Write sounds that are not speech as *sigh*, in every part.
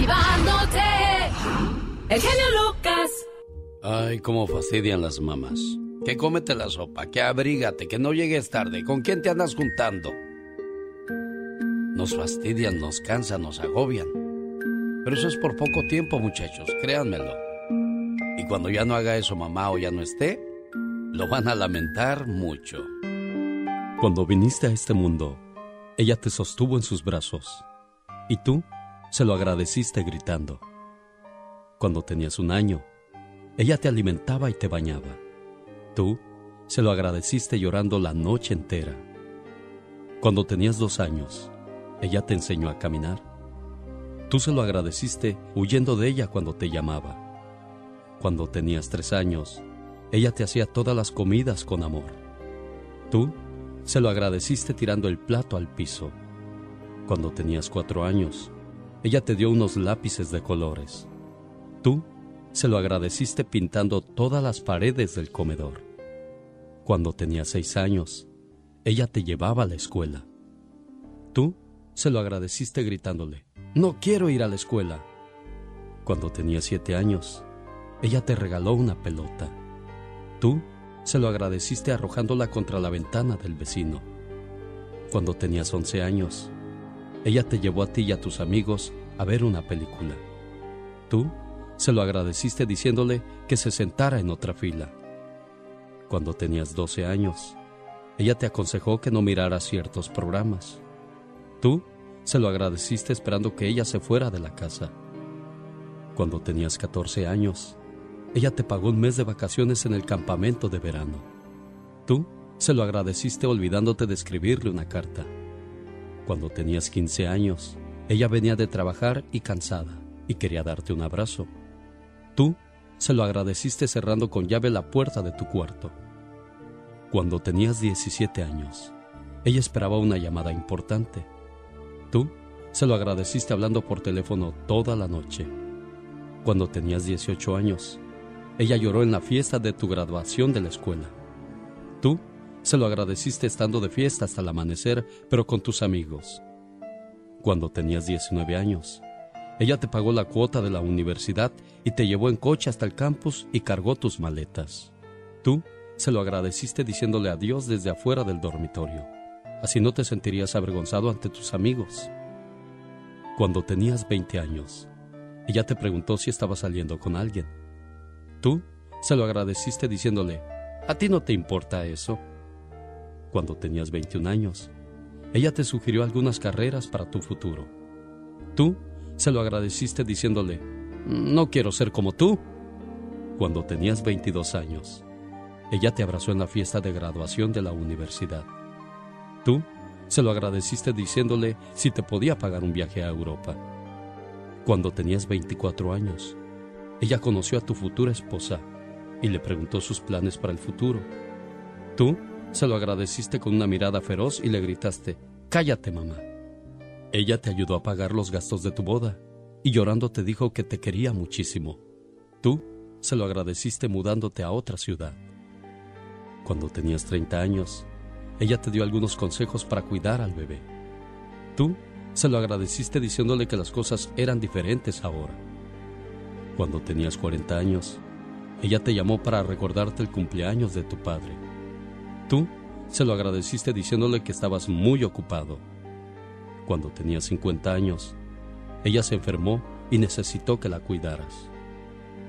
motivándote. El genio Lucas. Ay, cómo fastidian las mamás. Que cómete la sopa, que abrígate, que no llegues tarde. ¿Con quién te andas juntando? Nos fastidian, nos cansan, nos agobian. Pero eso es por poco tiempo, muchachos, créanmelo. Y cuando ya no haga eso mamá o ya no esté, lo van a lamentar mucho. Cuando viniste a este mundo, ella te sostuvo en sus brazos y tú se lo agradeciste gritando. Cuando tenías un año, ella te alimentaba y te bañaba. Tú se lo agradeciste llorando la noche entera. Cuando tenías dos años, ella te enseñó a caminar. Tú se lo agradeciste huyendo de ella cuando te llamaba. Cuando tenías tres años, ella te hacía todas las comidas con amor. Tú se lo agradeciste tirando el plato al piso. Cuando tenías cuatro años, ella te dio unos lápices de colores. Tú se lo agradeciste pintando todas las paredes del comedor. Cuando tenías seis años, ella te llevaba a la escuela. Tú se lo agradeciste gritándole, no quiero ir a la escuela. Cuando tenías siete años, ella te regaló una pelota. Tú se lo agradeciste arrojándola contra la ventana del vecino. Cuando tenías once años, ella te llevó a ti y a tus amigos a ver una película. Tú se lo agradeciste diciéndole que se sentara en otra fila. Cuando tenías 12 años, ella te aconsejó que no miraras ciertos programas. Tú se lo agradeciste esperando que ella se fuera de la casa. Cuando tenías 14 años, ella te pagó un mes de vacaciones en el campamento de verano. Tú se lo agradeciste olvidándote de escribirle una carta. Cuando tenías 15 años, ella venía de trabajar y cansada y quería darte un abrazo. Tú se lo agradeciste cerrando con llave la puerta de tu cuarto. Cuando tenías 17 años, ella esperaba una llamada importante. Tú se lo agradeciste hablando por teléfono toda la noche. Cuando tenías 18 años, ella lloró en la fiesta de tu graduación de la escuela. Tú se lo agradeciste estando de fiesta hasta el amanecer, pero con tus amigos. Cuando tenías 19 años, ella te pagó la cuota de la universidad y te llevó en coche hasta el campus y cargó tus maletas. Tú se lo agradeciste diciéndole adiós desde afuera del dormitorio. Así no te sentirías avergonzado ante tus amigos. Cuando tenías 20 años, ella te preguntó si estaba saliendo con alguien. Tú se lo agradeciste diciéndole, a ti no te importa eso. Cuando tenías 21 años, ella te sugirió algunas carreras para tu futuro. Tú se lo agradeciste diciéndole, no quiero ser como tú. Cuando tenías 22 años, ella te abrazó en la fiesta de graduación de la universidad. Tú se lo agradeciste diciéndole si te podía pagar un viaje a Europa. Cuando tenías 24 años, ella conoció a tu futura esposa y le preguntó sus planes para el futuro. Tú se lo agradeciste con una mirada feroz y le gritaste, Cállate, mamá. Ella te ayudó a pagar los gastos de tu boda y llorando te dijo que te quería muchísimo. Tú se lo agradeciste mudándote a otra ciudad. Cuando tenías 30 años, ella te dio algunos consejos para cuidar al bebé. Tú se lo agradeciste diciéndole que las cosas eran diferentes ahora. Cuando tenías 40 años, ella te llamó para recordarte el cumpleaños de tu padre. Tú se lo agradeciste diciéndole que estabas muy ocupado. Cuando tenías 50 años, ella se enfermó y necesitó que la cuidaras.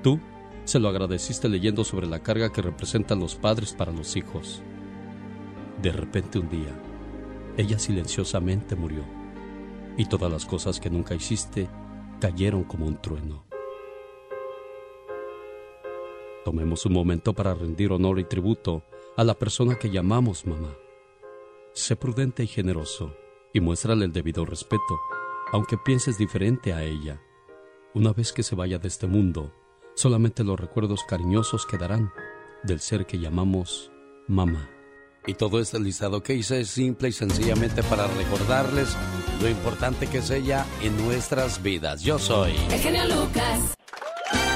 Tú se lo agradeciste leyendo sobre la carga que representan los padres para los hijos. De repente un día, ella silenciosamente murió y todas las cosas que nunca hiciste cayeron como un trueno. Tomemos un momento para rendir honor y tributo a la persona que llamamos mamá. Sé prudente y generoso y muéstrale el debido respeto, aunque pienses diferente a ella. Una vez que se vaya de este mundo, solamente los recuerdos cariñosos quedarán del ser que llamamos mamá. Y todo este listado que hice es simple y sencillamente para recordarles lo importante que es ella en nuestras vidas. Yo soy el genio Lucas.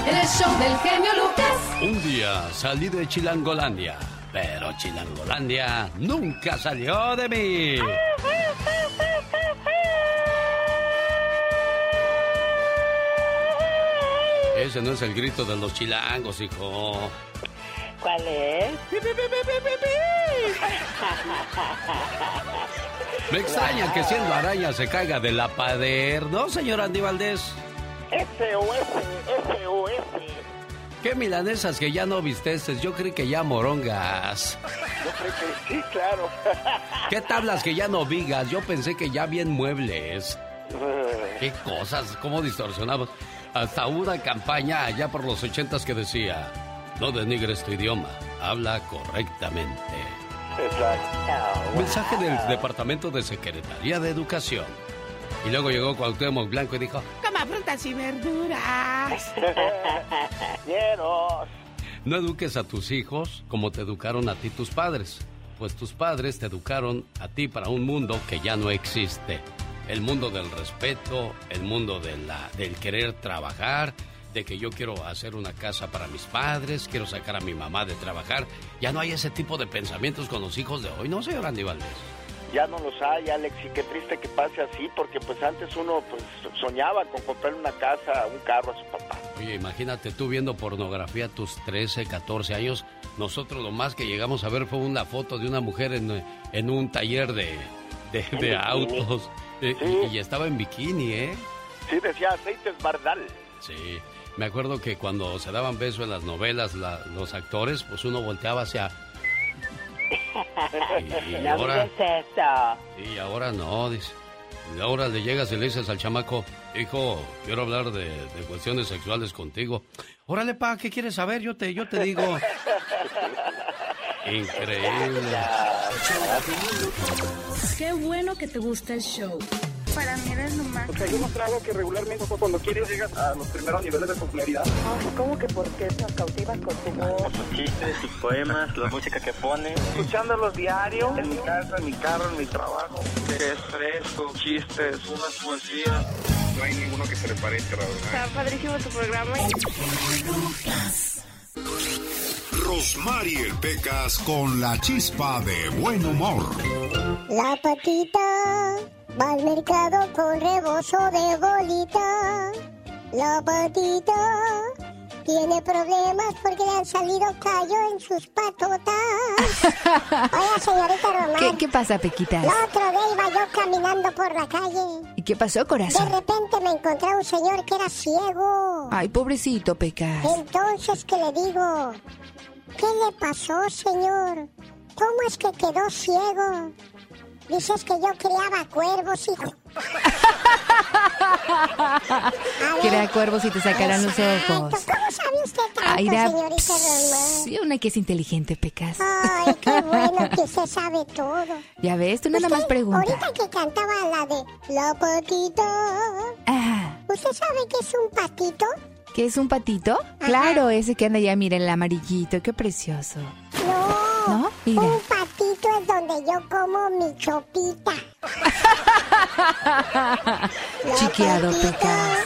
El show del genio Lucas. Un día salí de Chilangolandia, pero Chilangolandia nunca salió de mí. Ese no es el grito de los chilangos, hijo. ¿Cuál es? Me extraña que siendo araña se caiga de la pader, ¿no, señor Andy Valdés? SOS, SOS. ¿Qué milanesas que ya no visteces? Yo creí que ya morongas. Yo creo que sí, claro. *laughs* ¿Qué tablas que ya no vigas? Yo pensé que ya bien muebles. *laughs* ¿Qué cosas? ¿Cómo distorsionamos? Hasta una campaña allá por los ochentas que decía, no denigres tu idioma, habla correctamente. Exacto. Mensaje del Departamento de Secretaría de Educación. Y luego llegó Cuauhtémoc Blanco y dijo, coma frutas y verduras. *laughs* No eduques a tus hijos como te educaron a ti tus padres, pues tus padres te educaron a ti para un mundo que ya no existe. El mundo del respeto, el mundo de la, del querer trabajar, de que yo quiero hacer una casa para mis padres, quiero sacar a mi mamá de trabajar. Ya no hay ese tipo de pensamientos con los hijos de hoy, ¿no, señor Andy Valdés? Ya no los hay, Alex, y qué triste que pase así, porque pues antes uno pues soñaba con comprarle una casa, un carro a su papá. Oye, imagínate tú viendo pornografía a tus 13, 14 años. Nosotros lo más que llegamos a ver fue una foto de una mujer en, en un taller de, de, de autos. Eh, y, y estaba en bikini, ¿eh? Sí, decía aceites Bardal. Sí, me acuerdo que cuando se daban besos en las novelas la- los actores, pues uno volteaba hacia... Y, No ahora... digas eso. Y ahora no, dice. Y ahora le llegas y le dices al chamaco, hijo, quiero hablar de, de cuestiones sexuales contigo. Órale, pa, ¿qué quieres saber? Yo te, yo te digo. *laughs* Increíble. Qué bueno que te gusta el show. Para mí eres lo más. O sea, yo mostrado que regularmente cuando quieres llegas a los primeros niveles de popularidad. ¿Cómo que por qué nos cautivas con tu voz? sus chistes, sus poemas, la música que pone. Escuchándolos diario, en mi casa, en mi carro, en mi trabajo. Que es fresco, chistes, unas poesías. No hay ninguno que se le parezca, la verdad. Está padrísimo tu programa. Rosmarie Pecas con la chispa de buen humor. La patita va al mercado con rebozo de bolita. La patita tiene problemas porque le han salido callo en sus patotas. *laughs* Oiga, señorita Román. ¿Qué, qué pasa, Pequitas? El otro día iba yo caminando por la calle. ¿Y qué pasó, De corazón? repente me encontré a un señor que era ciego. Ay, pobrecito, Pecas. Entonces que le digo, ¿qué le pasó, señor? ¿Cómo es que quedó ciego? Dices que yo criaba cuervos, hijo. *laughs* Crea cuervos y te sacarán los ojos. ¿Cómo sabe usted tanto, Ay, da- señorita Román? Sí, una que es inteligente, Pecas. Ay, qué *laughs* bueno que usted sabe todo. Ya ves, tú nada Usted, más pregunta. Ahorita que cantaba la de La patita. Ah, ¿Usted sabe qué es un patito? ¿qué es un patito? Claro, ese que anda allá, mira, el amarillito, qué precioso. No. ¿No? Mira. Un patito es donde yo como mi chopita. *laughs* Chiqueado. Pecas.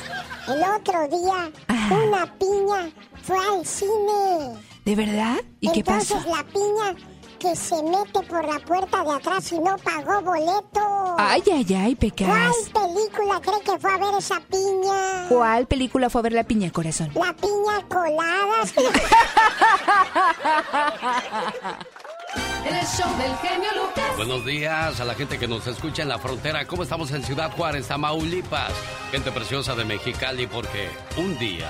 El otro día, Ajá. una piña fue al cine. ¿De verdad? ¿Y qué Entonces pasó? la piña que se mete por la puerta de atrás y no pagó boleto. Ay, ay, ay, ¿Cuál Pecas. película cree que fue a ver esa piña? ¿Cuál película fue a ver la piña, corazón? La piña colada. *laughs* En el show del genio Lucas. Buenos días a la gente que nos escucha en la frontera. ¿Cómo estamos en Ciudad Juárez, Tamaulipas? Gente preciosa de Mexicali porque un día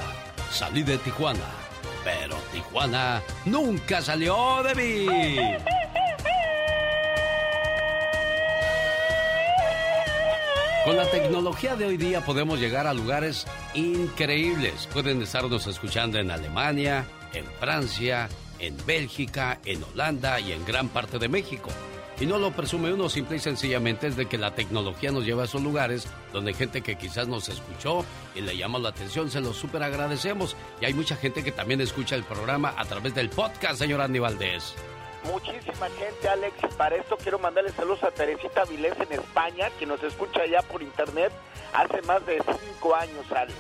salí de Tijuana, pero Tijuana nunca salió de mí. Con la tecnología de hoy día podemos llegar a lugares increíbles. Pueden estarnos escuchando en Alemania, en Francia, en Bélgica, en Holanda y en gran parte de México. Y no lo presume uno, simple y sencillamente es de que la tecnología nos lleva a esos lugares donde gente que quizás nos escuchó y le llama la atención, se lo súper agradecemos. Y hay mucha gente que también escucha el programa a través del podcast, señor Andy Valdés. Muchísima gente, Alex. Y para esto quiero mandarle saludos a Teresita Vilés en España, que nos escucha ya por internet hace más de cinco años, Alex.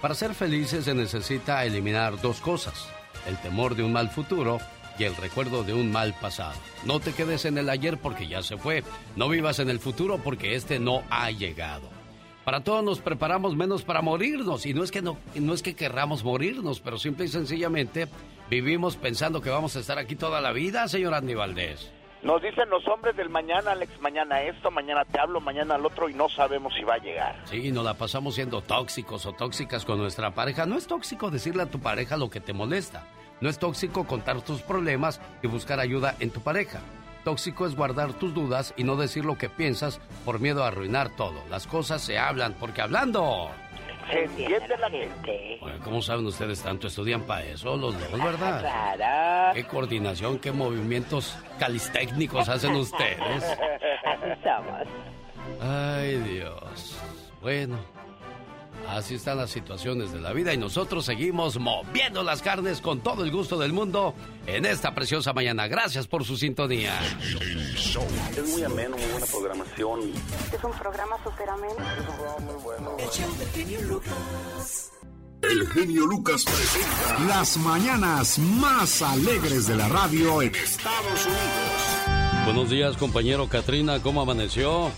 Para ser felices se necesita eliminar dos cosas, el temor de un mal futuro y el recuerdo de un mal pasado. No te quedes en el ayer porque ya se fue, no vivas en el futuro porque este no ha llegado. Para todos nos preparamos menos para morirnos. Y no es que no, no es que querramos morirnos, pero simple y sencillamente vivimos pensando que vamos a estar aquí toda la vida, señor Andy Valdés. Nos dicen los hombres del mañana, Alex, mañana esto, mañana te hablo, mañana al otro y no sabemos si va a llegar. Sí, nos la pasamos siendo tóxicos o tóxicas con nuestra pareja. No es tóxico decirle a tu pareja lo que te molesta. No es tóxico contar tus problemas y buscar ayuda en tu pareja. Tóxico es guardar tus dudas y no decir lo que piensas por miedo a arruinar todo. Las cosas se hablan porque hablando se entiende la gente. Bueno, ¿cómo saben ustedes tanto? Estudian para eso los dos, ¿verdad? Claro. ¿Qué coordinación, qué movimientos calistécnicos hacen ustedes? *laughs* Así somos. Ay, Dios. Bueno, así están las situaciones de la vida y nosotros seguimos moviendo las carnes con todo el gusto del mundo en esta preciosa mañana. Gracias por su sintonía. Es muy ameno, muy buena programación. Es un programa súper ameno. Es un programa muy bueno. El genio Lucas presenta las mañanas más alegres de la radio en Estados Unidos. Buenos días, compañero Katrina, ¿cómo amaneció?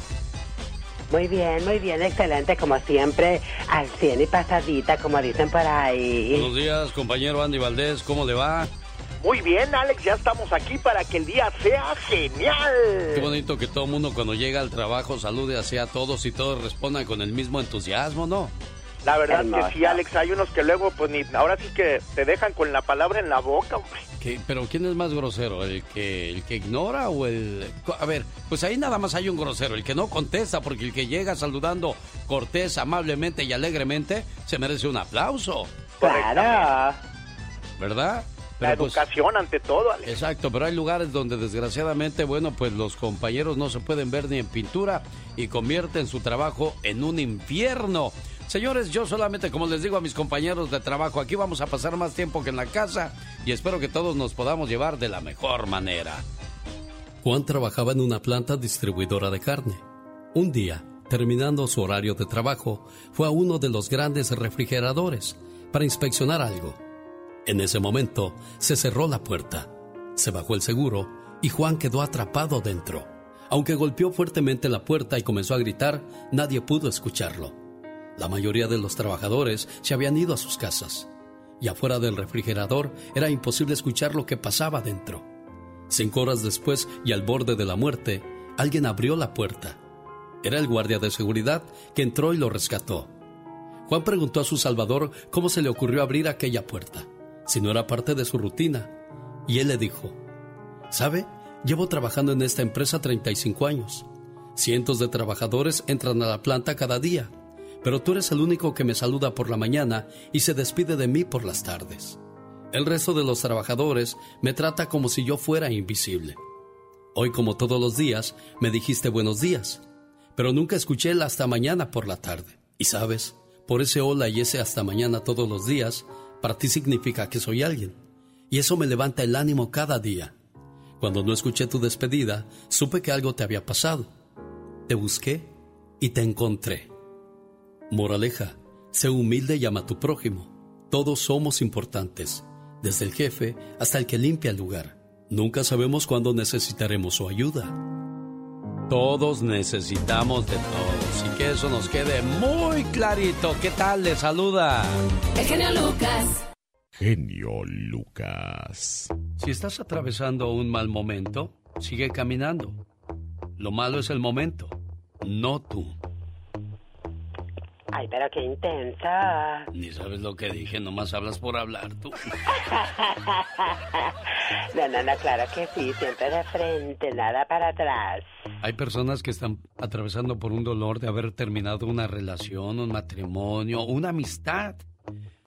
Muy bien, muy bien, excelente, como siempre, al 100 y pasadita, como dicen por ahí. Buenos días, compañero Andy Valdés, ¿cómo le va? Muy bien, Alex, ya estamos aquí para que el día sea genial. Qué bonito que todo el mundo cuando llega al trabajo salude así a todos y todos respondan con el mismo entusiasmo, ¿no? La verdad que sí, Alex, hay unos que luego, pues ni, ahora sí que te dejan con la palabra en la boca, hombre. ¿Qué? ¿Pero quién es más grosero? ¿El que, ¿El que ignora o el...? A ver, pues ahí nada más hay un grosero, el que no contesta, porque el que llega saludando cortés, amablemente y alegremente, se merece un aplauso. Claro. ¿Verdad? La pues, educación ante todo, Alex. Exacto, pero hay lugares donde desgraciadamente, bueno, pues los compañeros no se pueden ver ni en pintura y convierten su trabajo en un infierno. Señores, yo solamente, como les digo a mis compañeros de trabajo, aquí vamos a pasar más tiempo que en la casa y espero que todos nos podamos llevar de la mejor manera. Juan trabajaba en una planta distribuidora de carne. Un día, terminando su horario de trabajo, fue a uno de los grandes refrigeradores para inspeccionar algo. En ese momento, se cerró la puerta, se bajó el seguro y Juan quedó atrapado dentro. Aunque golpeó fuertemente la puerta y comenzó a gritar, nadie pudo escucharlo. La mayoría de los trabajadores se habían ido a sus casas y afuera del refrigerador era imposible escuchar lo que pasaba dentro. Cinco horas después y al borde de la muerte, alguien abrió la puerta. Era el guardia de seguridad que entró y lo rescató. Juan preguntó a su salvador cómo se le ocurrió abrir aquella puerta, si no era parte de su rutina, y él le dijo, ¿sabe? Llevo trabajando en esta empresa 35 años. Cientos de trabajadores entran a la planta cada día pero tú eres el único que me saluda por la mañana y se despide de mí por las tardes. El resto de los trabajadores me trata como si yo fuera invisible. Hoy, como todos los días, me dijiste buenos días, pero nunca escuché el hasta mañana por la tarde. Y sabes, por ese hola y ese hasta mañana todos los días, para ti significa que soy alguien. Y eso me levanta el ánimo cada día. Cuando no escuché tu despedida, supe que algo te había pasado. Te busqué y te encontré. Moraleja, sé humilde y ama a tu prójimo. Todos somos importantes, desde el jefe hasta el que limpia el lugar. Nunca sabemos cuándo necesitaremos su ayuda. Todos necesitamos de todos y que eso nos quede muy clarito. ¿Qué tal? Le saluda. El genio Lucas. Genio Lucas. Si estás atravesando un mal momento, sigue caminando. Lo malo es el momento, no tú. Ay, pero qué intensa. Ni sabes lo que dije, nomás hablas por hablar tú. *laughs* no, no, no, claro que sí, siempre de frente, nada para atrás. Hay personas que están atravesando por un dolor de haber terminado una relación, un matrimonio, una amistad.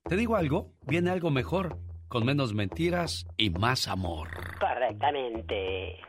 Te digo algo, viene algo mejor, con menos mentiras y más amor. Correctamente.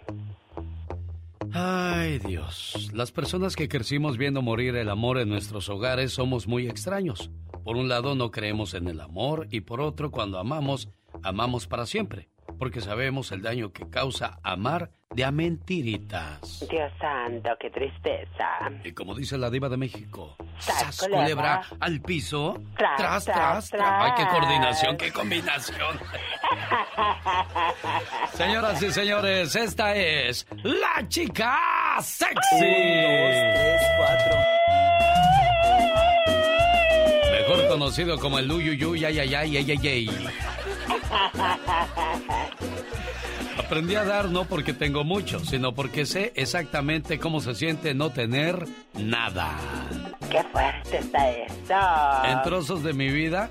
Ay Dios, las personas que crecimos viendo morir el amor en nuestros hogares somos muy extraños. Por un lado no creemos en el amor y por otro cuando amamos, amamos para siempre, porque sabemos el daño que causa amar de a mentiritas. Dios santo, qué tristeza. Y como dice la diva de México, Sas, ¡sas, culebra al piso! Tras, ¡Tras, tras, tras, tras! tras. ¡Ay, qué coordinación, qué combinación! *laughs* Señoras y señores, esta es la chica sexy. Un, dos, tres, cuatro. conocido como el Uyuyuy, ay, ay, ay, ay, ay, ay. *laughs* Aprendí a dar no porque tengo mucho, sino porque sé exactamente cómo se siente no tener nada. ¡Qué fuerte está eso! En trozos de mi vida,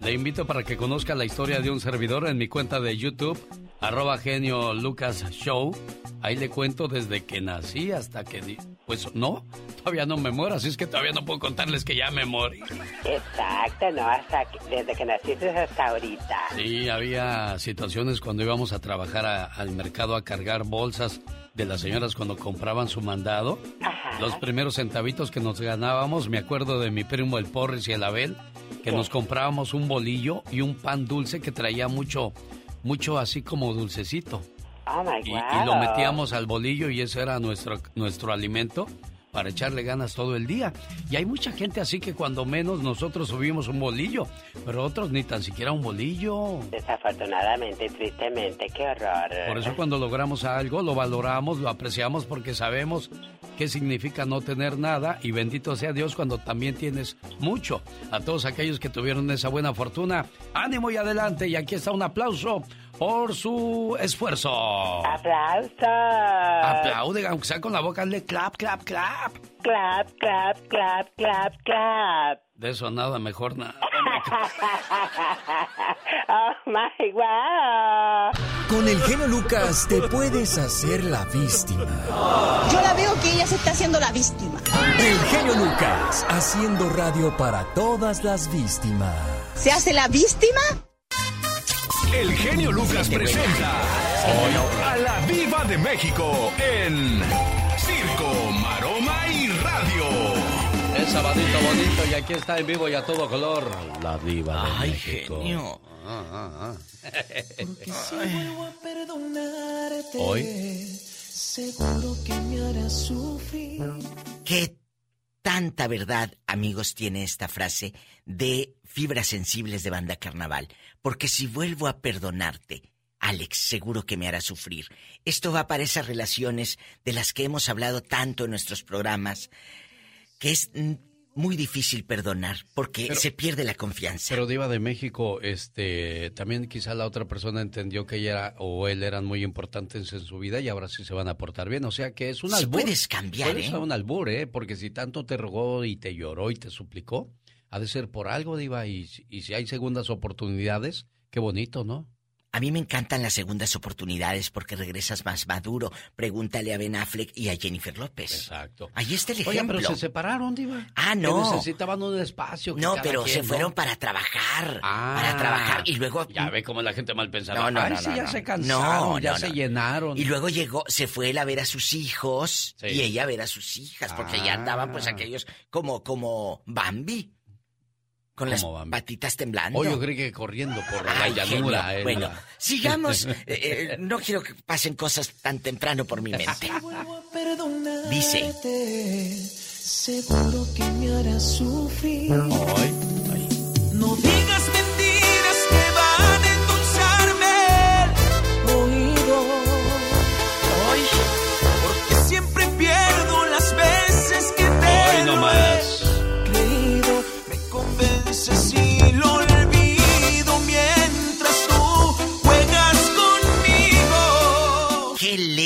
le invito para que conozca la historia de un servidor en mi cuenta de YouTube, arroba genio Lucas Show. Ahí le cuento desde que nací hasta que... Pues no, todavía no me muero, así es que todavía no puedo contarles que ya me morí. Exacto, ¿no? Hasta que- desde que naciste hasta ahorita. Sí, había situaciones cuando íbamos a trabajar a- al mercado a cargar bolsas de las señoras cuando compraban su mandado. Los primeros centavitos que nos ganábamos, me acuerdo de mi primo el Porres y el Abel, que nos comprábamos un bolillo y un pan dulce que traía mucho, mucho así como dulcecito. Oh my Y, y lo metíamos al bolillo y ese era nuestro, nuestro alimento para echarle ganas todo el día. Y hay mucha gente así que cuando menos nosotros subimos un bolillo, pero otros ni tan siquiera un bolillo. Desafortunadamente y tristemente, qué horror. Por eso cuando logramos algo lo valoramos, lo apreciamos porque sabemos qué significa no tener nada y bendito sea Dios cuando también tienes mucho. A todos aquellos que tuvieron esa buena fortuna, ánimo y adelante y aquí está un aplauso por su esfuerzo. ¡Aplausos! Aplaude, aunque sea con la boca, hazle clap, clap, clap. Clap, clap, clap, clap, clap. De eso nada, mejor nada. *laughs* oh my God. Con el genio Lucas te puedes hacer la víctima. Yo la veo que ella se está haciendo la víctima. El genio Lucas haciendo radio para todas las víctimas. ¿Se hace la víctima? El genio Lucas presenta a la Viva de México en Circo, Maroma y Radio. Es sabadito bonito y aquí está en vivo y a todo color. La diva de Ay, México. genio. Ah, ah, ah. Porque si vuelvo a perdonarte, Hoy. seguro que me harás sufrir. ¿Qué tanta verdad, amigos, tiene esta frase de fibras sensibles de banda carnaval? Porque si vuelvo a perdonarte, Alex, seguro que me hará sufrir. Esto va para esas relaciones de las que hemos hablado tanto en nuestros programas, que es muy difícil perdonar porque Pero- se pierde la confianza. Pero Diva de México, este, también quizá la otra persona entendió que ella era, o él eran muy importantes en su vida y ahora sí se van a portar bien. O sea que es un Sí albur. puedes cambiar, Puede ¿eh? un albur, ¿eh? Porque si tanto te rogó y te lloró y te suplicó, ha de ser por algo, Diva. Y, si- y si hay segundas oportunidades, qué bonito, ¿no? A mí me encantan las segundas oportunidades porque regresas más maduro. Pregúntale a Ben Affleck y a Jennifer López. Exacto. Ahí está el Oye, ejemplo. pero se separaron, Diva. Ah, Que no. necesitaban un espacio. que No, pero quien, se ¿no? fueron para trabajar. Ah. Para trabajar. Y luego. Ya ve cómo la gente mal pensaba. No, no, Ay, no, sí, no, ya no. se cansaron, No, ya se llenaron. Y luego llegó, se fue él a ver a sus hijos Sí. y ella a ver a sus hijas, porque ya andaban pues Ah. aquellos como, como Bambi. Con las patitas temblando. Oh, yo creí que corriendo por la Ay, llanura. eh, Bueno, la- sigamos. *laughs* Eh, eh, no quiero que pasen cosas tan temprano por mi mente. Dice. seguro que me harás sufrir. No digas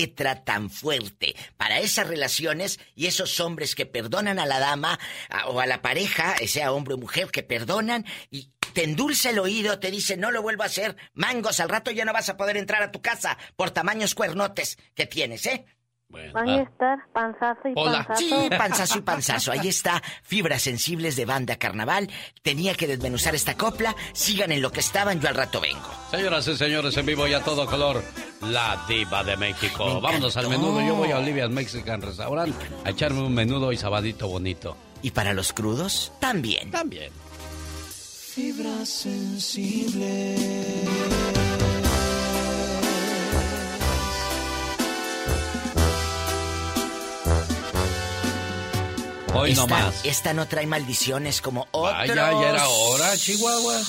letra tan fuerte para esas relaciones y esos hombres que perdonan a la dama o a la pareja, sea hombre o mujer, que perdonan y te endulza el oído, te dice no lo vuelvo a hacer, mangos, al rato ya no vas a poder entrar a tu casa por tamaños cuernotes que tienes, ¿eh? Van a estar panzazo y panzazo. Sí, panzazo y panzazo. Ahí está, fibras sensibles de banda carnaval. Tenía que desmenuzar esta copla. Sigan en lo que estaban, yo al rato vengo. Señoras y señores, en vivo y a todo color, la diva de México. Vámonos al menudo. Yo voy a Olivia's Mexican Restaurant a echarme un menudo y sabadito bonito. ¿Y para los crudos? También. También. Fibra sensible. Hoy esta, no más. Esta no trae maldiciones como otros. Vaya, ya era hora, Chihuahua.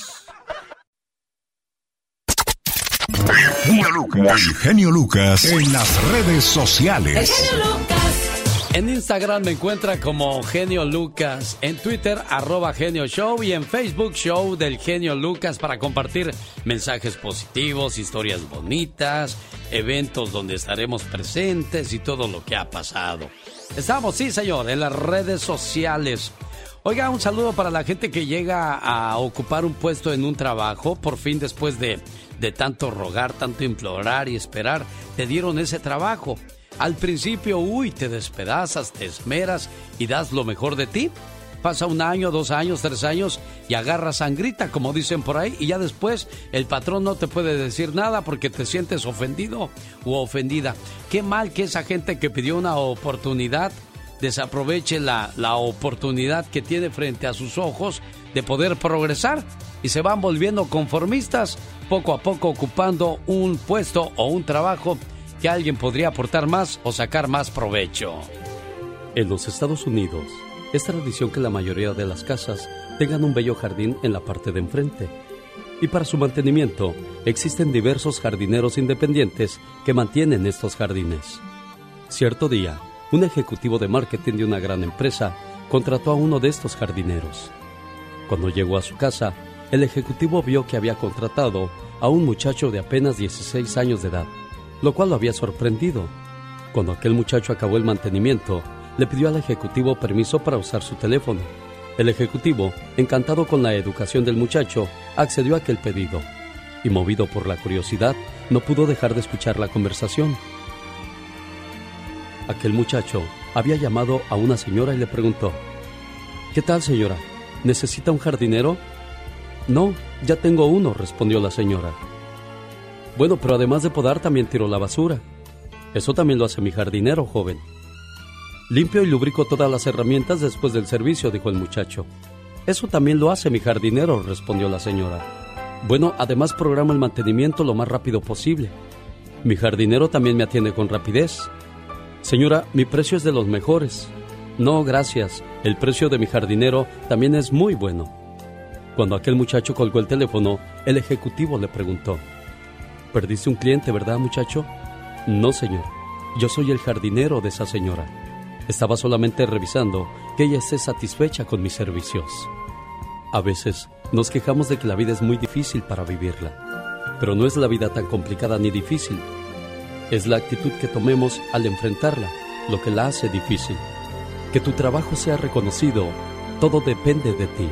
El genio Lucas en las redes sociales. El genio Lucas. En Instagram me encuentra como Genio Lucas, en Twitter arroba Genio Show y en Facebook Show del Genio Lucas para compartir mensajes positivos, historias bonitas, eventos donde estaremos presentes y todo lo que ha pasado. Estamos, sí señor, en las redes sociales. Oiga, un saludo para la gente que llega a ocupar un puesto en un trabajo, por fin después de, de tanto rogar, tanto implorar y esperar, te dieron ese trabajo. Al principio, uy, te despedazas, te esmeras y das lo mejor de ti. Pasa un año, dos años, tres años y agarras sangrita, como dicen por ahí, y ya después el patrón no te puede decir nada porque te sientes ofendido u ofendida. Qué mal que esa gente que pidió una oportunidad desaproveche la, la oportunidad que tiene frente a sus ojos de poder progresar y se van volviendo conformistas, poco a poco ocupando un puesto o un trabajo que alguien podría aportar más o sacar más provecho. En los Estados Unidos, es tradición que la mayoría de las casas tengan un bello jardín en la parte de enfrente. Y para su mantenimiento, existen diversos jardineros independientes que mantienen estos jardines. Cierto día, un ejecutivo de marketing de una gran empresa contrató a uno de estos jardineros. Cuando llegó a su casa, el ejecutivo vio que había contratado a un muchacho de apenas 16 años de edad lo cual lo había sorprendido. Cuando aquel muchacho acabó el mantenimiento, le pidió al ejecutivo permiso para usar su teléfono. El ejecutivo, encantado con la educación del muchacho, accedió a aquel pedido y movido por la curiosidad, no pudo dejar de escuchar la conversación. Aquel muchacho había llamado a una señora y le preguntó, ¿Qué tal señora? ¿Necesita un jardinero? No, ya tengo uno, respondió la señora. Bueno, pero además de podar también tiro la basura. Eso también lo hace mi jardinero, joven. Limpio y lubrico todas las herramientas después del servicio, dijo el muchacho. Eso también lo hace mi jardinero, respondió la señora. Bueno, además programo el mantenimiento lo más rápido posible. Mi jardinero también me atiende con rapidez. Señora, mi precio es de los mejores. No, gracias. El precio de mi jardinero también es muy bueno. Cuando aquel muchacho colgó el teléfono, el ejecutivo le preguntó, Perdiste un cliente, ¿verdad, muchacho? No, señor. Yo soy el jardinero de esa señora. Estaba solamente revisando que ella esté satisfecha con mis servicios. A veces nos quejamos de que la vida es muy difícil para vivirla, pero no es la vida tan complicada ni difícil. Es la actitud que tomemos al enfrentarla lo que la hace difícil. Que tu trabajo sea reconocido, todo depende de ti.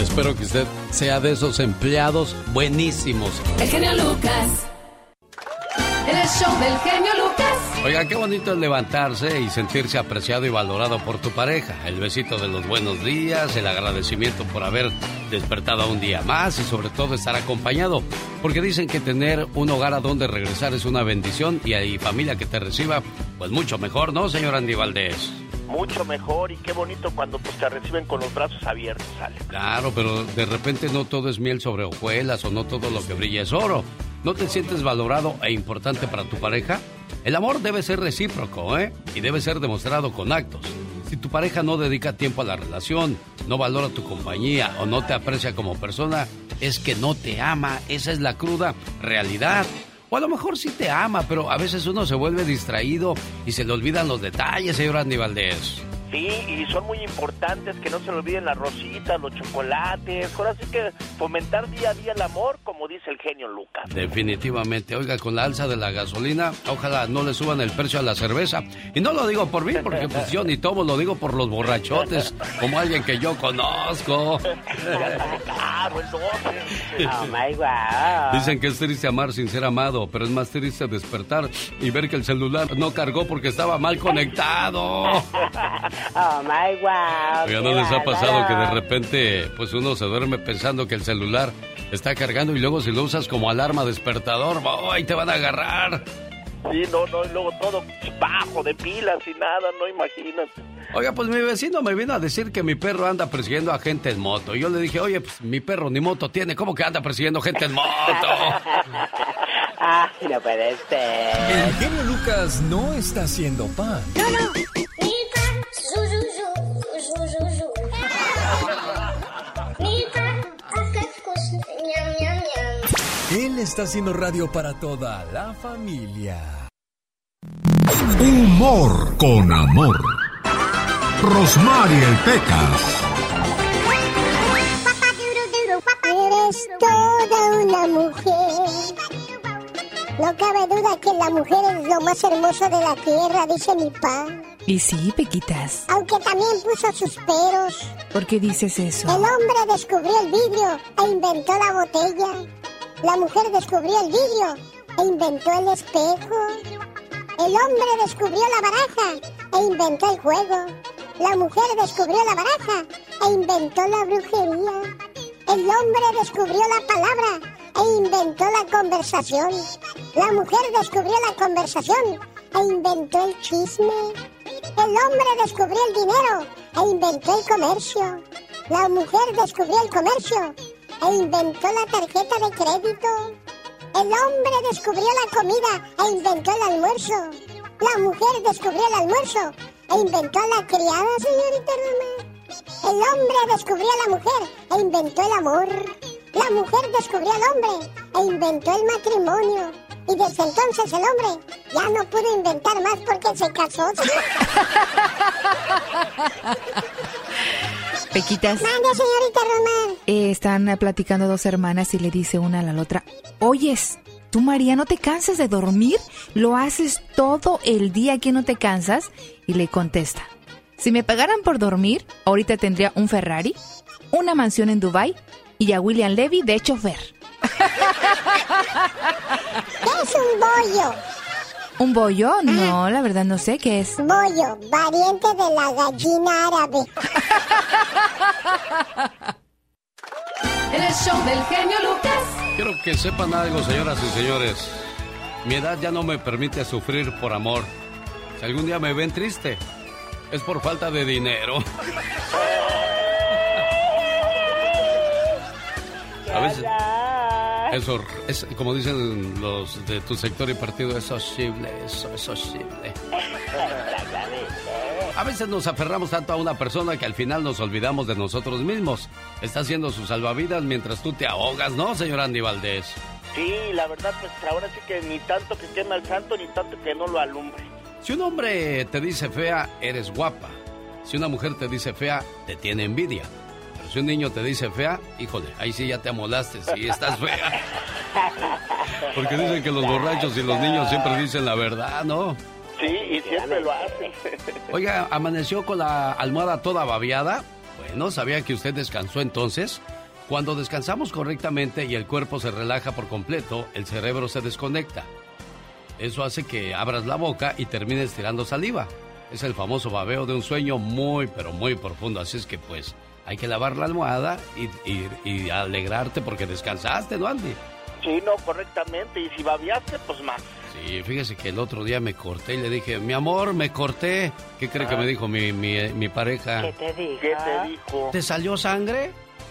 Espero que usted sea de esos empleados buenísimos. El genio Lucas. El show del genio Lucas. Oiga, qué bonito es levantarse y sentirse apreciado y valorado por tu pareja. El besito de los buenos días, el agradecimiento por haber despertado un día más y sobre todo estar acompañado. Porque dicen que tener un hogar a donde regresar es una bendición y hay familia que te reciba, pues mucho mejor, ¿no, señor Andy Valdés? Mucho mejor y qué bonito cuando pues, te reciben con los brazos abiertos, Alex. Claro, pero de repente no todo es miel sobre hojuelas o no todo lo que brilla es oro. ¿No te sientes valorado e importante para tu pareja? El amor debe ser recíproco, ¿eh? Y debe ser demostrado con actos. Si tu pareja no dedica tiempo a la relación, no valora tu compañía o no te aprecia como persona, es que no te ama. Esa es la cruda realidad. O a lo mejor sí te ama, pero a veces uno se vuelve distraído y se le olvidan los detalles, señor Andy Valdés. Sí, y son muy importantes que no se le olviden las rositas, los chocolates. Ahora sí que fomentar día a día el amor, como dice el genio Lucas. Definitivamente. Oiga, con la alza de la gasolina, ojalá no le suban el precio a la cerveza. Y no lo digo por mí, porque pues yo ni tomo, lo digo por los borrachotes, como alguien que yo conozco. *laughs* Dicen que es triste amar sin ser amado, pero es más triste despertar y ver que el celular no cargó porque estaba mal conectado. *laughs* Oh my wow. Oiga, ¿no les ha pasado que de repente pues uno se duerme pensando que el celular está cargando y luego si lo usas como alarma despertador, ahí te van a agarrar! Sí, no, no, y luego todo bajo de pilas y nada, no imaginas. Oiga, pues mi vecino me vino a decir que mi perro anda persiguiendo a gente en moto. Y yo le dije, oye, pues mi perro ni moto tiene, ¿cómo que anda persiguiendo gente en moto? *laughs* ah, no puede ser. El genio Lucas no está haciendo pan. No, no. Él está haciendo radio para toda la familia. Humor con amor. Rosmarie Pecas. Eres toda una mujer. No cabe duda que la mujer es lo más hermoso de la tierra, dice mi pa. Y sí, Pequitas. Aunque también puso sus peros. ¿Por qué dices eso? El hombre descubrió el vidrio e inventó la botella. La mujer descubrió el vidrio e inventó el espejo. El hombre descubrió la baraja e inventó el juego. La mujer descubrió la baraja e inventó la brujería. El hombre descubrió la palabra e inventó la conversación. La mujer descubrió la conversación e inventó el chisme. El hombre descubrió el dinero e inventó el comercio. La mujer descubrió el comercio e inventó la tarjeta de crédito. El hombre descubrió la comida e inventó el almuerzo. La mujer descubrió el almuerzo e inventó la criada, señorita Roma. El hombre descubrió a la mujer e inventó el amor. La mujer descubrió al hombre e inventó el matrimonio. Y desde entonces el hombre ya no pudo inventar más porque se casó. *laughs* Pequitas. Mande, señorita Román. Eh, están platicando dos hermanas y le dice una a la otra, oyes, tú María, ¿no te cansas de dormir? ¿Lo haces todo el día que no te cansas? Y le contesta, si me pagaran por dormir, ahorita tendría un Ferrari, una mansión en Dubai y a William Levy de chofer. ¿Qué es un bollo? ¿Un bollo? No, la verdad no sé qué es. Bollo, variante de la gallina árabe. El show del genio Lucas. Quiero que sepan algo, señoras y señores. Mi edad ya no me permite sufrir por amor. Si algún día me ven triste, es por falta de dinero. *laughs* A veces. Eso es como dicen los de tu sector y partido, es horrible, eso es horrible. A veces nos aferramos tanto a una persona que al final nos olvidamos de nosotros mismos. Está haciendo su salvavidas mientras tú te ahogas, ¿no, señor Andy Valdés? Sí, la verdad, pues ahora sí que ni tanto que quema el santo, ni tanto que no lo alumbre. Si un hombre te dice fea, eres guapa. Si una mujer te dice fea, te tiene envidia. Si un niño te dice fea, híjole, ahí sí ya te amolaste, sí estás fea. *laughs* Porque dicen que los borrachos y los niños siempre dicen la verdad, ¿no? Sí, y siempre lo hacen. *laughs* Oiga, ¿amaneció con la almohada toda babeada? Bueno, ¿sabía que usted descansó entonces? Cuando descansamos correctamente y el cuerpo se relaja por completo, el cerebro se desconecta. Eso hace que abras la boca y termines tirando saliva. Es el famoso babeo de un sueño muy, pero muy profundo. Así es que pues hay que lavar la almohada y, y- y alegrarte porque descansaste, ¿no, Andy? Sí, no, correctamente. Y si babiaste, pues más. Sí, fíjese que el otro día me corté y le dije, mi amor, me corté. ¿Qué cree que Ah. me dijo mi, mi, mi pareja? te dijo? ¿Qué te dijo? ¿Te salió sangre?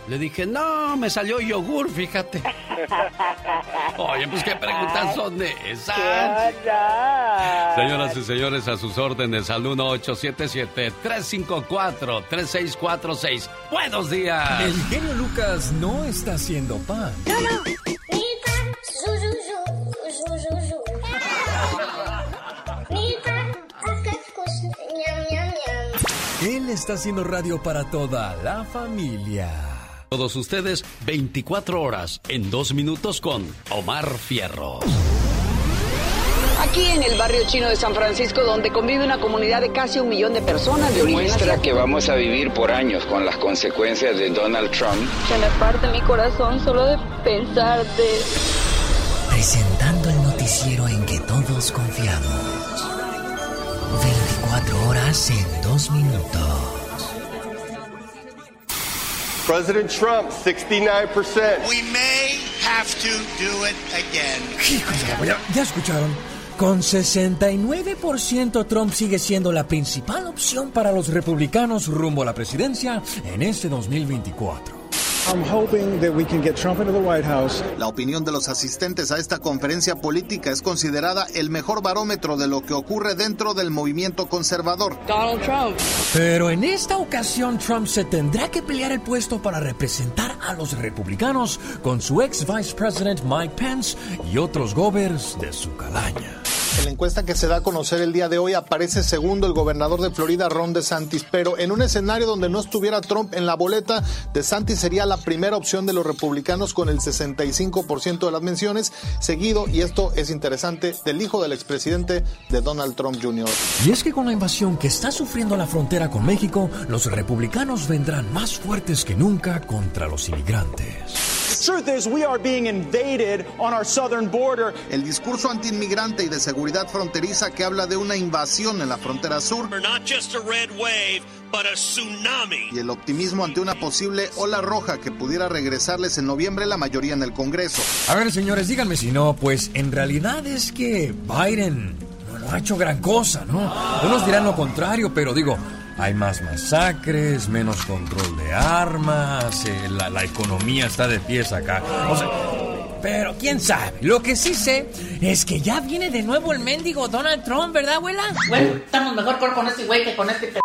Le dije, no, me salió yogur, fíjate. *laughs* Oye, pues qué preguntas son esas. Señoras y señores, a sus órdenes al 1877-354-3646. Buenos días. El genio Lucas no está haciendo pan. Él está haciendo radio para toda la familia. Todos ustedes, 24 horas en dos minutos con Omar Fierro. Aquí en el barrio chino de San Francisco, donde convive una comunidad de casi un millón de personas de origen que vamos a vivir por años con las consecuencias de Donald Trump. Se me parte mi corazón solo de pensarte. Presentando el noticiero en que todos confiamos. 24 horas en 2 minutos. President Trump, 69%. We may have to do it again. Híjole, ya, ya escucharon. Con 69% Trump sigue siendo la principal opción para los republicanos rumbo a la presidencia en este 2024. La opinión de los asistentes a esta conferencia política es considerada el mejor barómetro de lo que ocurre dentro del movimiento conservador. Donald Trump. Pero en esta ocasión Trump se tendrá que pelear el puesto para representar a los republicanos con su ex vice president Mike Pence y otros govers de su calaña. En la encuesta que se da a conocer el día de hoy aparece segundo el gobernador de Florida, Ron DeSantis, pero en un escenario donde no estuviera Trump en la boleta, DeSantis sería la primera opción de los republicanos con el 65% de las menciones, seguido, y esto es interesante, del hijo del expresidente de Donald Trump Jr. Y es que con la invasión que está sufriendo la frontera con México, los republicanos vendrán más fuertes que nunca contra los inmigrantes. El discurso antiinmigrante y de seguridad fronteriza que habla de una invasión en la frontera sur. Y el optimismo ante una posible ola roja que pudiera regresarles en noviembre la mayoría en el Congreso. A ver, señores, díganme si no, pues en realidad es que Biden no ha hecho gran cosa, ¿no? Unos dirán lo contrario, pero digo, hay más masacres, menos control de armas, eh, la, economía está de pies acá. O sea, pero quién sabe. Lo que sí sé es que ya viene de nuevo el mendigo Donald Trump, ¿verdad, abuela? Bueno, estamos mejor con este güey que con este p.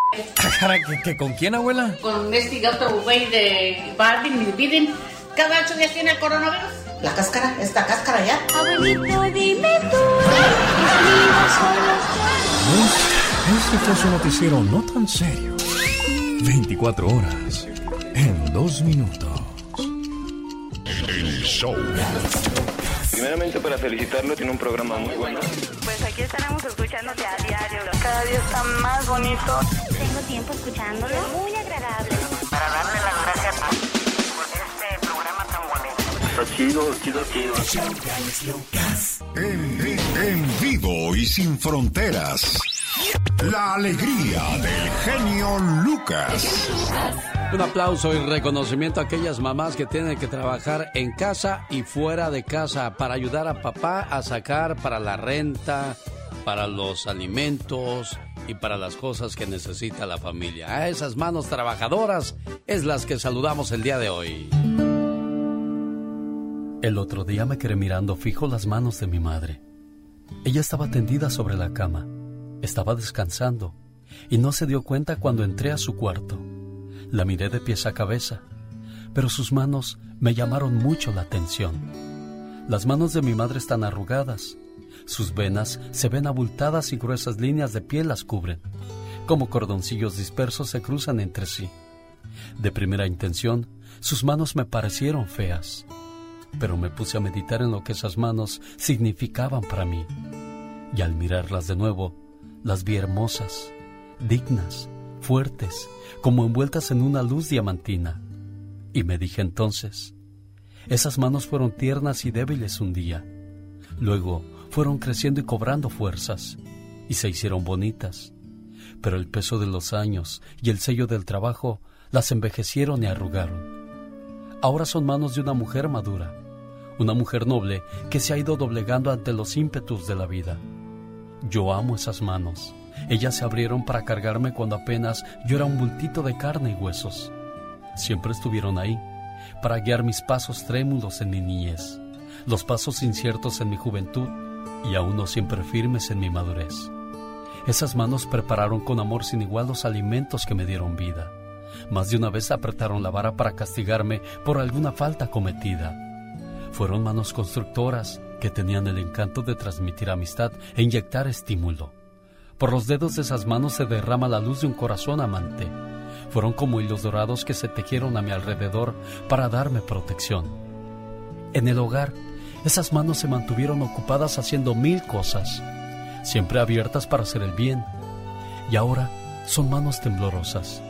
Ah, ¿Que, con quién, abuela? Con este otro güey de Biden, Biden. Cada ocho días tiene el coronavirus. La cáscara, esta cáscara ya. Abuelito, dime tú. Este fue su noticiero no tan serio. 24 horas en dos minutos. El show. Primeramente para felicitarlo, tiene un programa muy bueno. Pues aquí estaremos escuchándote a diario. Cada día está más bonito. Tengo tiempo escuchándolo. Muy agradable. Para darle las gracias por este programa tan bonito. Está chido, chido, chido. En, en, en vivo y sin fronteras. La alegría del genio Lucas. Un aplauso y reconocimiento a aquellas mamás que tienen que trabajar en casa y fuera de casa para ayudar a papá a sacar para la renta, para los alimentos y para las cosas que necesita la familia. A esas manos trabajadoras es las que saludamos el día de hoy. El otro día me quedé mirando fijo las manos de mi madre. Ella estaba tendida sobre la cama estaba descansando y no se dio cuenta cuando entré a su cuarto. La miré de pies a cabeza, pero sus manos me llamaron mucho la atención. Las manos de mi madre están arrugadas, sus venas se ven abultadas y gruesas líneas de piel las cubren, como cordoncillos dispersos se cruzan entre sí. De primera intención, sus manos me parecieron feas, pero me puse a meditar en lo que esas manos significaban para mí. Y al mirarlas de nuevo, las vi hermosas, dignas, fuertes, como envueltas en una luz diamantina. Y me dije entonces, esas manos fueron tiernas y débiles un día. Luego fueron creciendo y cobrando fuerzas, y se hicieron bonitas. Pero el peso de los años y el sello del trabajo las envejecieron y arrugaron. Ahora son manos de una mujer madura, una mujer noble que se ha ido doblegando ante los ímpetus de la vida yo amo esas manos. Ellas se abrieron para cargarme cuando apenas yo era un bultito de carne y huesos. Siempre estuvieron ahí, para guiar mis pasos trémulos en mi niñez, los pasos inciertos en mi juventud y aún no siempre firmes en mi madurez. Esas manos prepararon con amor sin igual los alimentos que me dieron vida. Más de una vez apretaron la vara para castigarme por alguna falta cometida. Fueron manos constructoras que tenían el encanto de transmitir amistad e inyectar estímulo. Por los dedos de esas manos se derrama la luz de un corazón amante. Fueron como hilos dorados que se tejieron a mi alrededor para darme protección. En el hogar, esas manos se mantuvieron ocupadas haciendo mil cosas, siempre abiertas para hacer el bien. Y ahora son manos temblorosas,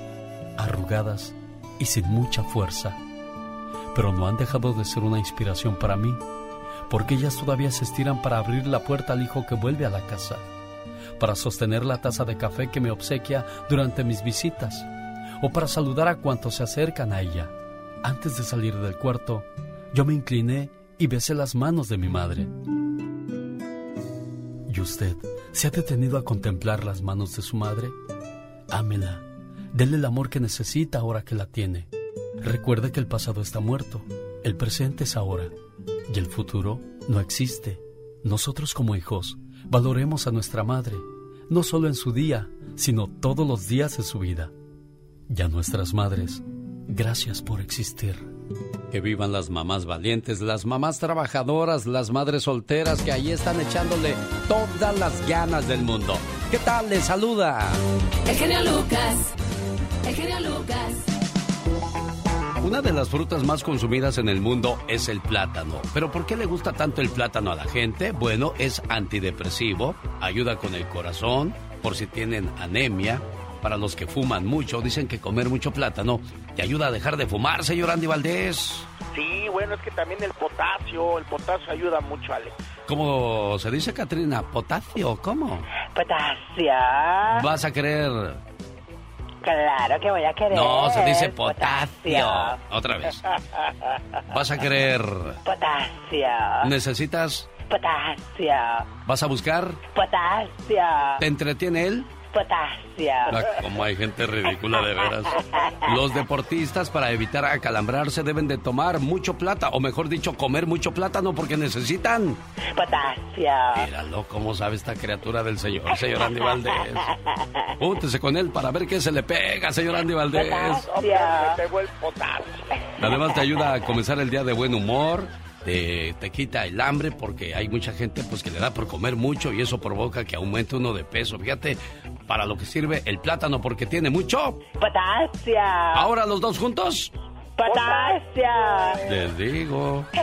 arrugadas y sin mucha fuerza. Pero no han dejado de ser una inspiración para mí porque ellas todavía se estiran para abrir la puerta al hijo que vuelve a la casa, para sostener la taza de café que me obsequia durante mis visitas, o para saludar a cuantos se acercan a ella. Antes de salir del cuarto, yo me incliné y besé las manos de mi madre. ¿Y usted se ha detenido a contemplar las manos de su madre? Ámela, déle el amor que necesita ahora que la tiene. Recuerde que el pasado está muerto, el presente es ahora y el futuro no existe. Nosotros como hijos valoremos a nuestra madre, no solo en su día, sino todos los días de su vida. Y a nuestras madres, gracias por existir. Que vivan las mamás valientes, las mamás trabajadoras, las madres solteras que ahí están echándole todas las ganas del mundo. ¿Qué tal? Les saluda. El genio Lucas. El genio Lucas. Una de las frutas más consumidas en el mundo es el plátano. ¿Pero por qué le gusta tanto el plátano a la gente? Bueno, es antidepresivo, ayuda con el corazón, por si tienen anemia. Para los que fuman mucho, dicen que comer mucho plátano te ayuda a dejar de fumar, señor Andy Valdés. Sí, bueno, es que también el potasio, el potasio ayuda mucho, Alex. ¿Cómo se dice, Katrina? ¿Potasio? ¿Cómo? Potasio. ¿Vas a querer Claro que voy a querer. No, se dice potasio. Otra vez. *laughs* ¿Vas a querer? Potasio. ¿Necesitas? Potasio. ¿Vas a buscar? Potasio. ¿Te entretiene él? Potasio. Como hay gente ridícula de veras. Los deportistas para evitar acalambrarse deben de tomar mucho plata, o mejor dicho, comer mucho plátano porque necesitan. Potasio. Míralo, cómo sabe esta criatura del señor, señor Andy Valdés. Júntese con él para ver qué se le pega, señor Andy Valdés. Potasio. Además te ayuda a comenzar el día de buen humor, te, te quita el hambre porque hay mucha gente pues que le da por comer mucho y eso provoca que aumente uno de peso. Fíjate para lo que sirve el plátano porque tiene mucho. Potasio. Ahora los dos juntos. Potasio. Les digo. *laughs*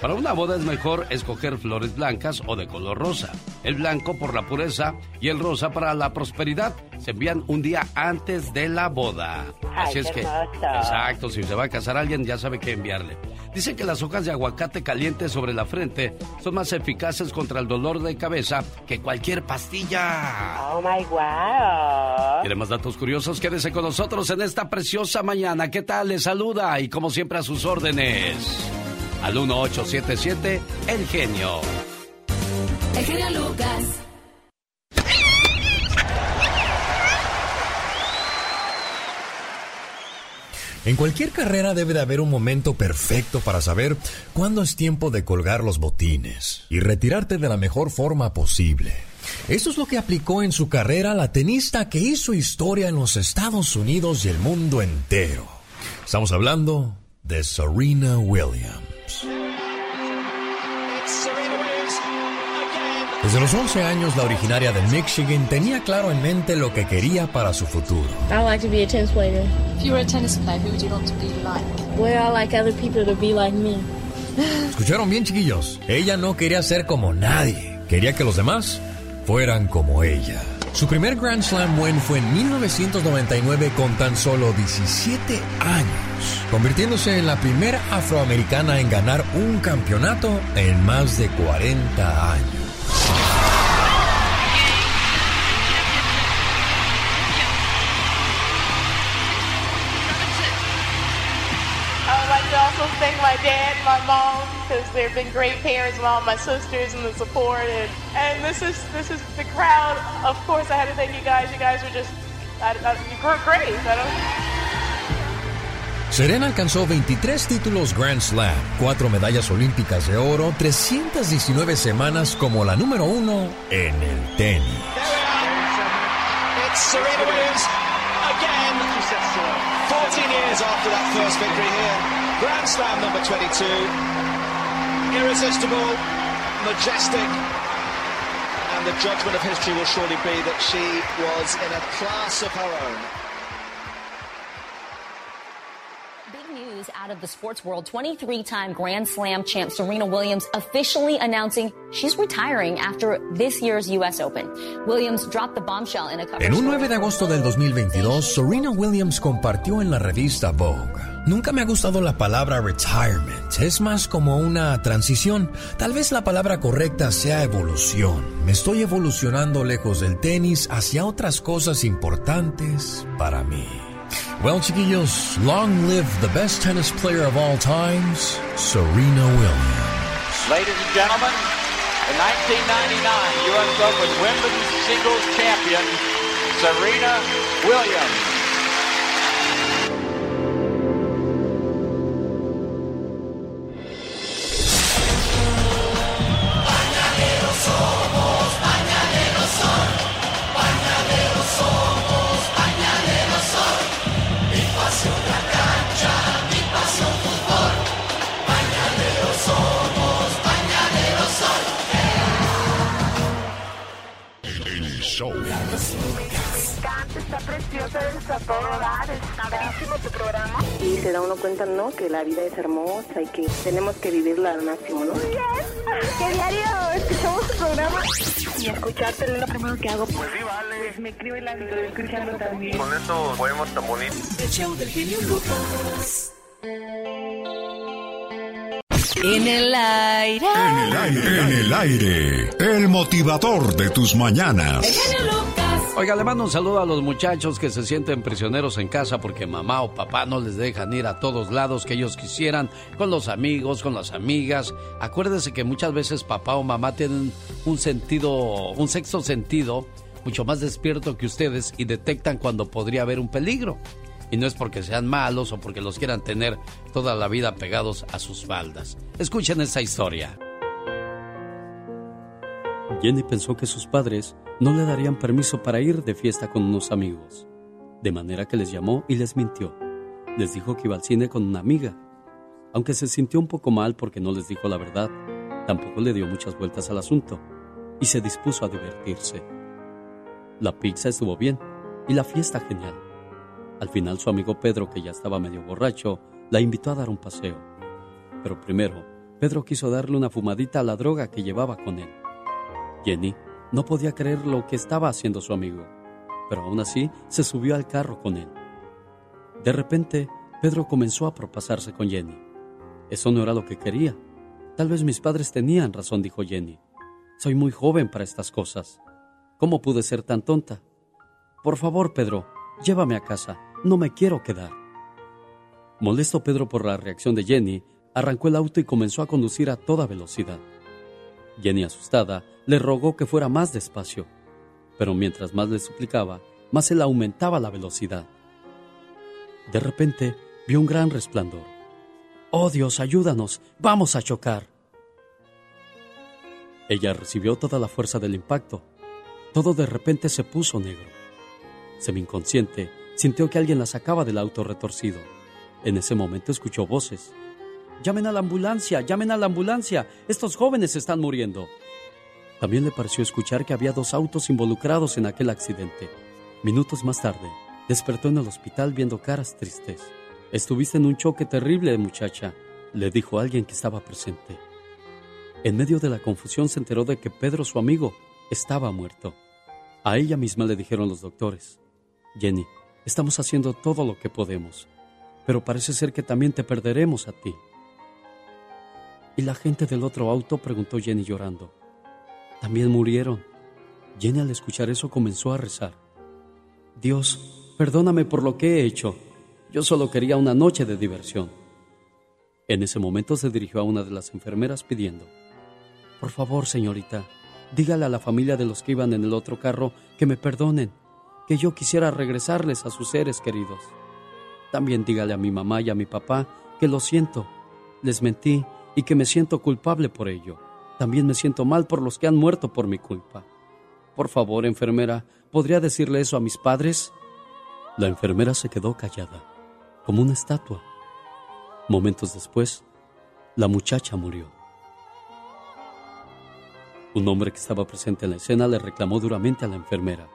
Para una boda es mejor escoger flores blancas o de color rosa. El blanco por la pureza y el rosa para la prosperidad. Se envían un día antes de la boda. Así Ay, es que, hermoso. exacto, si se va a casar alguien ya sabe qué enviarle. Dicen que las hojas de aguacate caliente sobre la frente son más eficaces contra el dolor de cabeza que cualquier pastilla. Oh my wow. ¿Quiere más datos curiosos? Quédese con nosotros en esta preciosa mañana. ¿Qué tal? Le saluda y como siempre a sus órdenes. Al 1877 El Genio. El genio Lucas. En cualquier carrera debe de haber un momento perfecto para saber cuándo es tiempo de colgar los botines y retirarte de la mejor forma posible. Eso es lo que aplicó en su carrera la tenista que hizo historia en los Estados Unidos y el mundo entero. Estamos hablando de Serena Williams. Desde los 11 años, la originaria de Michigan tenía claro en mente lo que quería para su futuro. I like to be a tennis player. If you were a tennis player, who would you want to be like? Well, I like other people to be like me. ¿Escucharon bien, chiquillos? Ella no quería ser como nadie. Quería que los demás fueran como ella. Su primer Grand Slam win fue en 1999 con tan solo 17 años, convirtiéndose en la primera afroamericana en ganar un campeonato en más de 40 años. I would like to also thank my dad my mom because they've been great parents, and all my sisters and the support. And, and this is this is the crowd. Of course, I had to thank you guys. You guys were just I, I, you were great. I don't, Serena alcanzó 23 títulos Grand Slam, 4 medallas olímpicas de oro, 319 semanas como la número uno en el tenis. It's Serena Williams again. 14 years after that first victory here. Grand Slam number 22. Irresistible, majestic. And the judgment of history will surely be that she was in a class of her own. Out of the sports world 23 time Grand Slam champ Serena Williams officially announcing she's retiring after this year's U.S. Open. Williams dropped the bombshell in a cover En un story. 9 de agosto del 2022, Serena Williams compartió en la revista Vogue. Nunca me ha gustado la palabra retirement, es más como una transición. Tal vez la palabra correcta sea evolución. Me estoy evolucionando lejos del tenis hacia otras cosas importantes para mí. Well, chiquillos, long live the best tennis player of all times, Serena Williams. Ladies and gentlemen, the 1999 U.S. Open Women's Singles Champion, Serena Williams. Y se da uno cuenta, ¿no? Que la vida es hermosa y que tenemos que vivirla al máximo, ¿no? Muy *laughs* que diario escuchamos tu programa. Y escucharte es lo primero que hago. Pues sí, vale. Pues me escribe la vida escuchando también. Con estos podemos tan bonitos. El show del genio Lucas. En el aire. En el aire. En el aire. El motivador de tus mañanas. El Oiga, le mando un saludo a los muchachos que se sienten prisioneros en casa porque mamá o papá no les dejan ir a todos lados que ellos quisieran, con los amigos, con las amigas. Acuérdese que muchas veces papá o mamá tienen un sentido, un sexto sentido mucho más despierto que ustedes y detectan cuando podría haber un peligro. Y no es porque sean malos o porque los quieran tener toda la vida pegados a sus faldas. Escuchen esta historia. Jenny pensó que sus padres no le darían permiso para ir de fiesta con unos amigos. De manera que les llamó y les mintió. Les dijo que iba al cine con una amiga. Aunque se sintió un poco mal porque no les dijo la verdad, tampoco le dio muchas vueltas al asunto y se dispuso a divertirse. La pizza estuvo bien y la fiesta genial. Al final su amigo Pedro, que ya estaba medio borracho, la invitó a dar un paseo. Pero primero, Pedro quiso darle una fumadita a la droga que llevaba con él. Jenny no podía creer lo que estaba haciendo su amigo, pero aún así se subió al carro con él. De repente, Pedro comenzó a propasarse con Jenny. Eso no era lo que quería. Tal vez mis padres tenían razón, dijo Jenny. Soy muy joven para estas cosas. ¿Cómo pude ser tan tonta? Por favor, Pedro, llévame a casa. No me quiero quedar. Molesto Pedro por la reacción de Jenny, arrancó el auto y comenzó a conducir a toda velocidad. Jenny, asustada, le rogó que fuera más despacio, pero mientras más le suplicaba, más él aumentaba la velocidad. De repente, vio un gran resplandor. ¡Oh Dios, ayúdanos! ¡Vamos a chocar! Ella recibió toda la fuerza del impacto. Todo de repente se puso negro. Semi-inconsciente, sintió que alguien la sacaba del auto retorcido. En ese momento escuchó voces. Llamen a la ambulancia, llamen a la ambulancia. Estos jóvenes están muriendo. También le pareció escuchar que había dos autos involucrados en aquel accidente. Minutos más tarde, despertó en el hospital viendo caras tristes. Estuviste en un choque terrible, muchacha, le dijo alguien que estaba presente. En medio de la confusión se enteró de que Pedro, su amigo, estaba muerto. A ella misma le dijeron los doctores, Jenny, estamos haciendo todo lo que podemos, pero parece ser que también te perderemos a ti. ¿Y la gente del otro auto? preguntó Jenny llorando. También murieron. Jenny al escuchar eso comenzó a rezar. Dios, perdóname por lo que he hecho. Yo solo quería una noche de diversión. En ese momento se dirigió a una de las enfermeras pidiendo, Por favor, señorita, dígale a la familia de los que iban en el otro carro que me perdonen, que yo quisiera regresarles a sus seres queridos. También dígale a mi mamá y a mi papá que lo siento, les mentí y que me siento culpable por ello. También me siento mal por los que han muerto por mi culpa. Por favor, enfermera, ¿podría decirle eso a mis padres? La enfermera se quedó callada, como una estatua. Momentos después, la muchacha murió. Un hombre que estaba presente en la escena le reclamó duramente a la enfermera.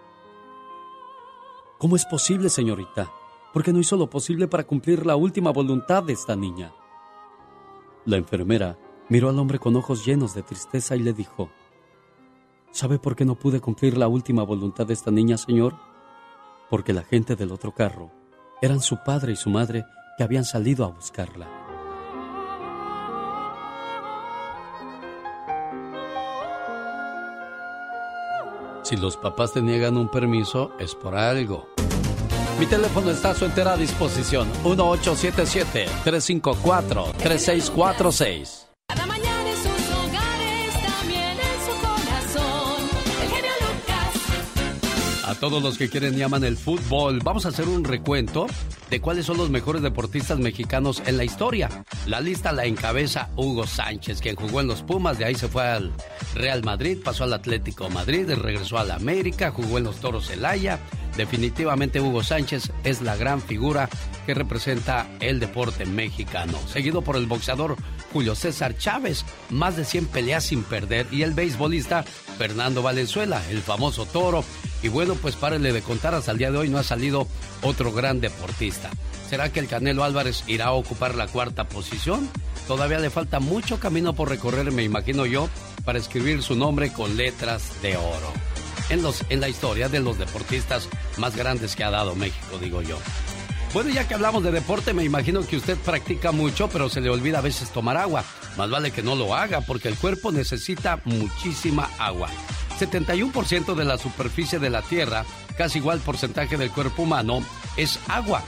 ¿Cómo es posible, señorita? ¿Por qué no hizo lo posible para cumplir la última voluntad de esta niña? La enfermera miró al hombre con ojos llenos de tristeza y le dijo, ¿Sabe por qué no pude cumplir la última voluntad de esta niña, señor? Porque la gente del otro carro eran su padre y su madre que habían salido a buscarla. Si los papás te niegan un permiso, es por algo. Mi teléfono está a su entera disposición. 1877-354-3646. Cada mañana en sus hogares, también en su corazón. El genio Lucas. A todos los que quieren y aman el fútbol, vamos a hacer un recuento de cuáles son los mejores deportistas mexicanos en la historia. La lista la encabeza Hugo Sánchez, quien jugó en los Pumas, de ahí se fue al Real Madrid, pasó al Atlético Madrid, regresó a la América, jugó en los Toros Celaya. Definitivamente Hugo Sánchez es la gran figura que representa el deporte mexicano. Seguido por el boxeador Julio César Chávez, más de 100 peleas sin perder, y el beisbolista Fernando Valenzuela, el famoso toro, Y bueno, pues párele de contar, hasta el día de hoy no ha salido otro gran deportista. ¿Será que el Canelo Álvarez irá a ocupar la cuarta posición? Todavía le falta mucho camino por recorrer, me imagino yo, para escribir su nombre con letras de oro. En, los, en la historia de los deportistas más grandes que ha dado México, digo yo. Bueno, ya que hablamos de deporte, me imagino que usted practica mucho, pero se le olvida a veces tomar agua. Más vale que no lo haga, porque el cuerpo necesita muchísima agua. 71% de la superficie de la Tierra, casi igual porcentaje del cuerpo humano, es agua.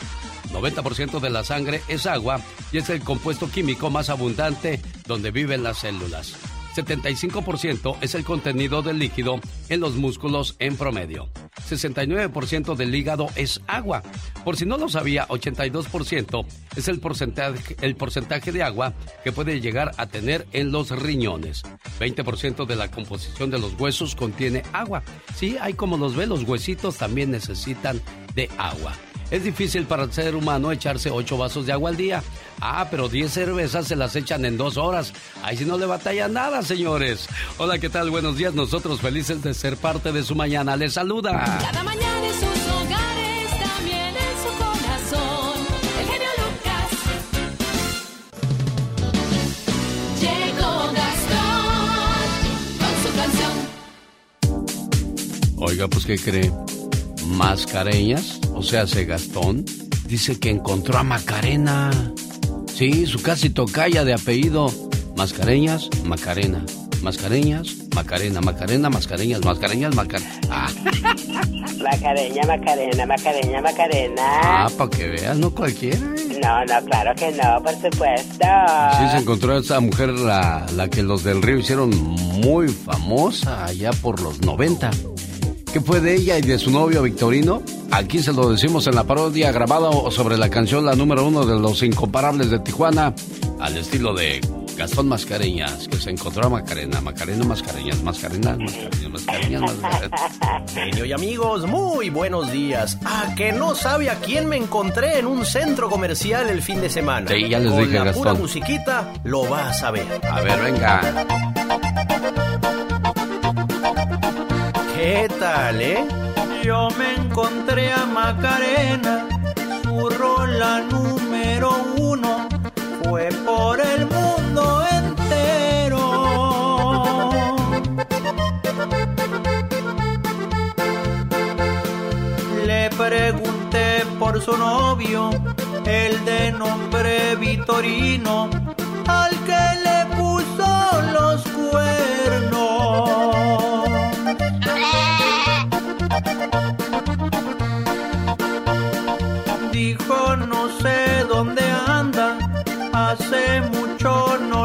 90% de la sangre es agua y es el compuesto químico más abundante donde viven las células. 75% es el contenido del líquido en los músculos en promedio. 69% del hígado es agua. Por si no lo sabía, 82% es el porcentaje, el porcentaje de agua que puede llegar a tener en los riñones. 20% de la composición de los huesos contiene agua. Sí, hay como los ve, los huesitos también necesitan de agua. Es difícil para el ser humano echarse 8 vasos de agua al día. Ah, pero 10 cervezas se las echan en dos horas. Ahí sí no le batalla nada, señores. Hola, ¿qué tal? Buenos días. Nosotros felices de ser parte de su mañana. Les saluda. Cada mañana en sus hogares, también en su corazón. El genio Lucas. Llegó Gastón con su canción. Oiga, pues, ¿qué cree? Mascareñas, o sea, se Gastón, dice que encontró a Macarena. Sí, su casi tocaya de apellido. Mascareñas, Macarena. Mascareñas, Macarena, Macarena, Mascareñas, Mascareñas, Macarena. Ah. *laughs* Macareña, Macarena, Macareña, Macarena. Ah, para que veas, no cualquiera. ¿eh? No, no, claro que no, por supuesto. Sí, se encontró esa mujer, la, la que los del río hicieron muy famosa allá por los 90. ¿Qué fue de ella y de su novio Victorino? Aquí se lo decimos en la parodia grabada sobre la canción la número uno de los incomparables de Tijuana, al estilo de Gastón Mascareñas, que se encontró a Macarena, Macarena Mascareñas, Mascarenas, Mascareñas, Mascareñas, Mascareñas. Genio y amigos, muy buenos días. Ah, que no sabe a quién me encontré en un centro comercial el fin de semana. Sí, ya les Con dije, la Gastón. pura musiquita lo vas a ver. A ver, venga. ¿Qué tal, eh? Yo me encontré a Macarena, su rola número uno fue por el mundo entero. Le pregunté por su novio, el de nombre Vitorino, al que le puso los cuernos.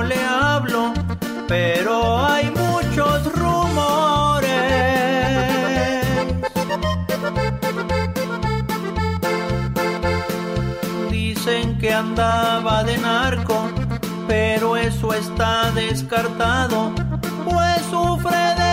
Le hablo, pero hay muchos rumores. Dicen que andaba de narco, pero eso está descartado, pues sufre de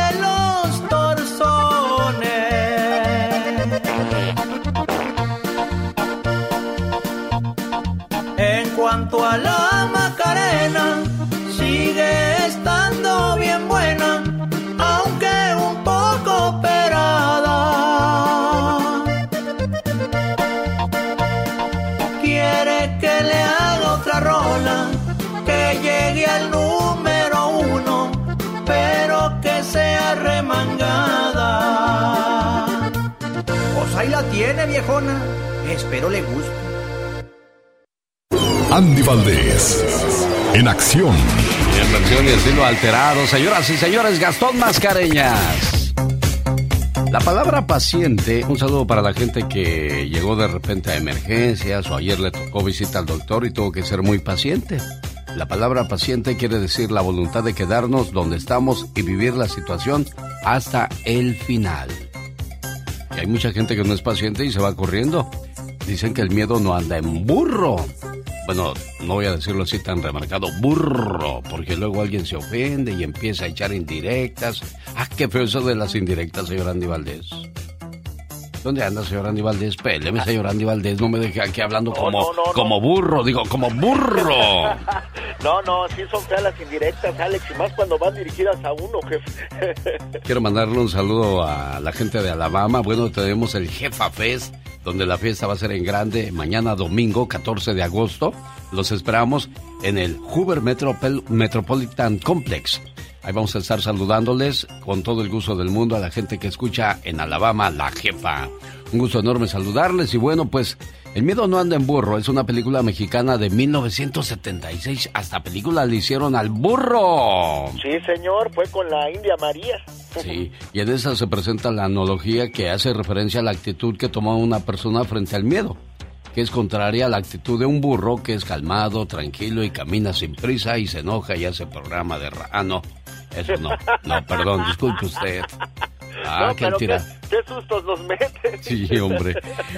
ahí la tiene, viejona. Espero le guste. Andy Valdés, en acción. En versión y estilo alterado, señoras y señores, Gastón Mascareñas. La palabra paciente, un saludo para la gente que llegó de repente a emergencias o ayer le tocó visita al doctor y tuvo que ser muy paciente. La palabra paciente quiere decir la voluntad de quedarnos donde estamos y vivir la situación hasta el final. Hay mucha gente que no es paciente y se va corriendo. Dicen que el miedo no anda en burro. Bueno, no voy a decirlo así tan remarcado, burro, porque luego alguien se ofende y empieza a echar indirectas. Ah, qué feo eso de las indirectas, señor Andy Valdés. ¿Dónde anda, señor Andy Valdés? Péleme, señor Andy Valdés. No me deje aquí hablando como, como burro, digo, como burro. *laughs* No, no, sí son feas las indirectas, Alex, y más cuando van dirigidas a uno, jefe. *laughs* Quiero mandarle un saludo a la gente de Alabama. Bueno, tenemos el Jefa Fest, donde la fiesta va a ser en grande mañana domingo, 14 de agosto. Los esperamos en el Hoover Metropol- Metropolitan Complex. Ahí vamos a estar saludándoles con todo el gusto del mundo a la gente que escucha en Alabama, la jefa. Un gusto enorme saludarles y bueno, pues El miedo no anda en burro es una película mexicana de 1976. Hasta película le hicieron al burro. Sí, señor, fue con la India María. Sí, y en esa se presenta la analogía que hace referencia a la actitud que toma una persona frente al miedo, que es contraria a la actitud de un burro que es calmado, tranquilo y camina sin prisa y se enoja y hace programa de... Ra ah, no, eso no, no, perdón, disculpe usted. Ah, no, qué pero tira. qué, qué sustos nos mete. Sí, hombre.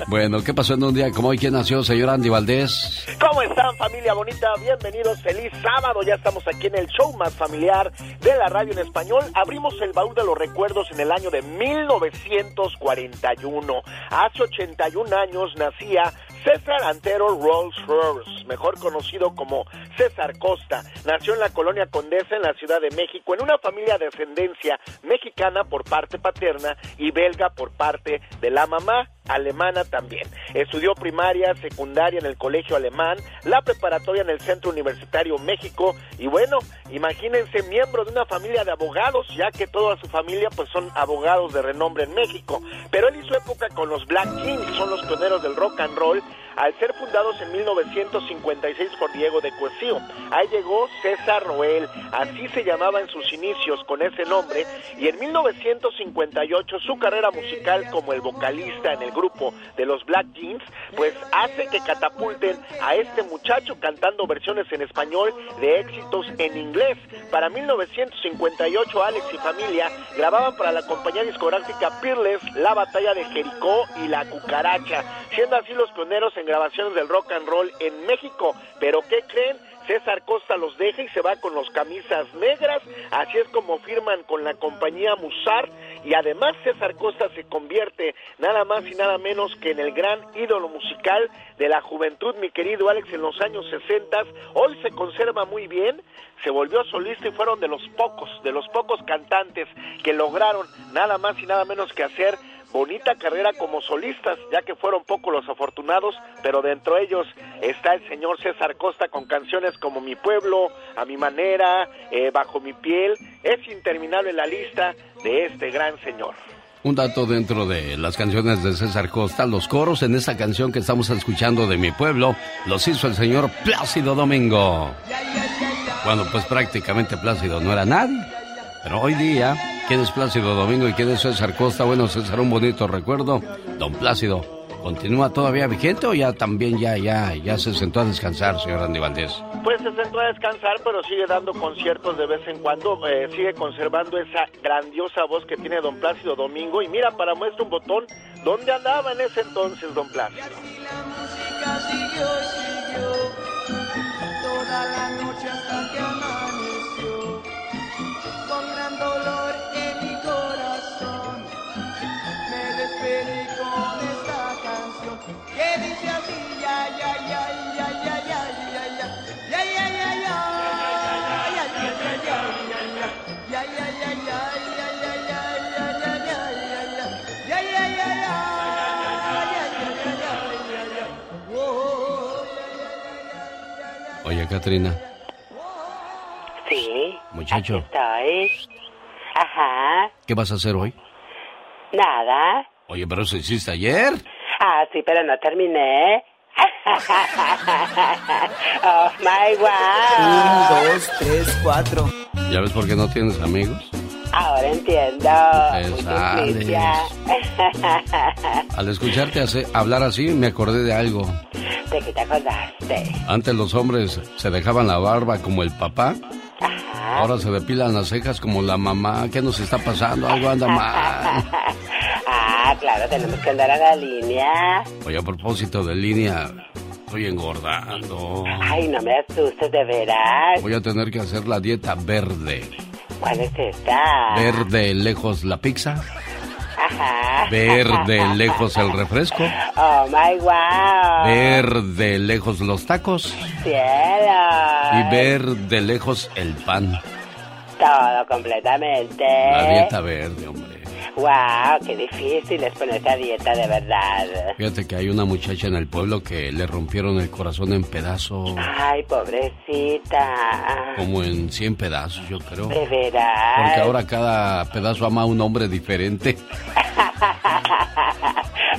Bueno, ¿qué pasó en un día como hoy? ¿Quién nació, señor Andy Valdés? ¿Cómo están, familia bonita? Bienvenidos, feliz sábado. Ya estamos aquí en el show más familiar de la radio en español. Abrimos el baúl de los recuerdos en el año de 1941. Hace 81 años nacía César Antero Rolls Royce, mejor conocido como César Costa. Nació en la colonia Condesa en la Ciudad de México en una familia de ascendencia mexicana por parte paterna y belga por parte de la mamá alemana también. Estudió primaria, secundaria en el colegio alemán, la preparatoria en el Centro Universitario México y bueno, imagínense miembro de una familia de abogados, ya que toda su familia pues son abogados de renombre en México. Pero él hizo época con los Black Kings, son los pioneros del rock and roll, al ser fundados en 1956 por Diego de Cuesío. Ahí llegó César Roel, así se llamaba en sus inicios con ese nombre, y en 1958 su carrera musical como el vocalista en el grupo de los Black Jeans, pues hace que catapulten a este muchacho cantando versiones en español de éxitos en inglés. Para 1958 Alex y familia grababan para la compañía discográfica Peerless La Batalla de Jericó y La Cucaracha, siendo así los pioneros en grabaciones del rock and roll en México. Pero ¿qué creen? César Costa los deja y se va con los camisas negras, así es como firman con la compañía Musar y además César Costa se convierte nada más y nada menos que en el gran ídolo musical de la juventud, mi querido Alex, en los años 60, hoy se conserva muy bien, se volvió solista y fueron de los pocos, de los pocos cantantes que lograron nada más y nada menos que hacer bonita carrera como solistas, ya que fueron pocos los afortunados, pero dentro de ellos está el señor César Costa con canciones como Mi Pueblo, A Mi Manera, eh, Bajo Mi Piel. Es interminable la lista de este gran señor. Un dato dentro de las canciones de César Costa, los coros en esta canción que estamos escuchando de mi pueblo, los hizo el señor Plácido Domingo. Bueno, pues prácticamente Plácido no era nadie, pero hoy día, ¿quién es Plácido Domingo y quién es César Costa? Bueno, César, un bonito recuerdo. Don Plácido, ¿continúa todavía vigente o ya también ya, ya, ya se sentó a descansar, señor Andy Valdés? Pues se sentó a descansar, pero sigue dando conciertos de vez en cuando, eh, sigue conservando esa grandiosa voz que tiene don Plácido Domingo. Y mira, para muestra un botón, ¿dónde andaba en ese entonces don Plácido? siguió y siguió toda la noche hasta que amaneció con gran dolor Oye, Katrina, Sí. muchacho, Estoy. Ajá. ¿qué vas a hacer hoy? Nada. Oye, pero eso hiciste ayer. Ah, sí, pero no terminé. *laughs* oh my wow. Un, dos, tres, cuatro. ¿Ya ves por qué no tienes amigos? Ahora entiendo. *laughs* Al escucharte hace- hablar así, me acordé de algo. ¿De qué te acordaste? Antes los hombres se dejaban la barba como el papá. *laughs* Ahora se depilan las cejas como la mamá. ¿Qué nos está pasando? Algo anda mal. *laughs* Ah, claro, tenemos que andar a la línea. Oye, a propósito de línea, estoy engordando. Ay, no me asustes, de veras. Voy a tener que hacer la dieta verde. ¿Cuál es esta? Verde lejos la pizza. Ver de lejos el refresco. Oh my wow. Ver de lejos los tacos. Cielo. Y ver de lejos el pan. Todo completamente. La dieta verde, hombre. Wow, qué difícil es ponerse a dieta de verdad. Fíjate que hay una muchacha en el pueblo que le rompieron el corazón en pedazos. Ay, pobrecita. Como en 100 pedazos, yo creo. De veras. Porque ahora cada pedazo ama a un hombre diferente. *laughs*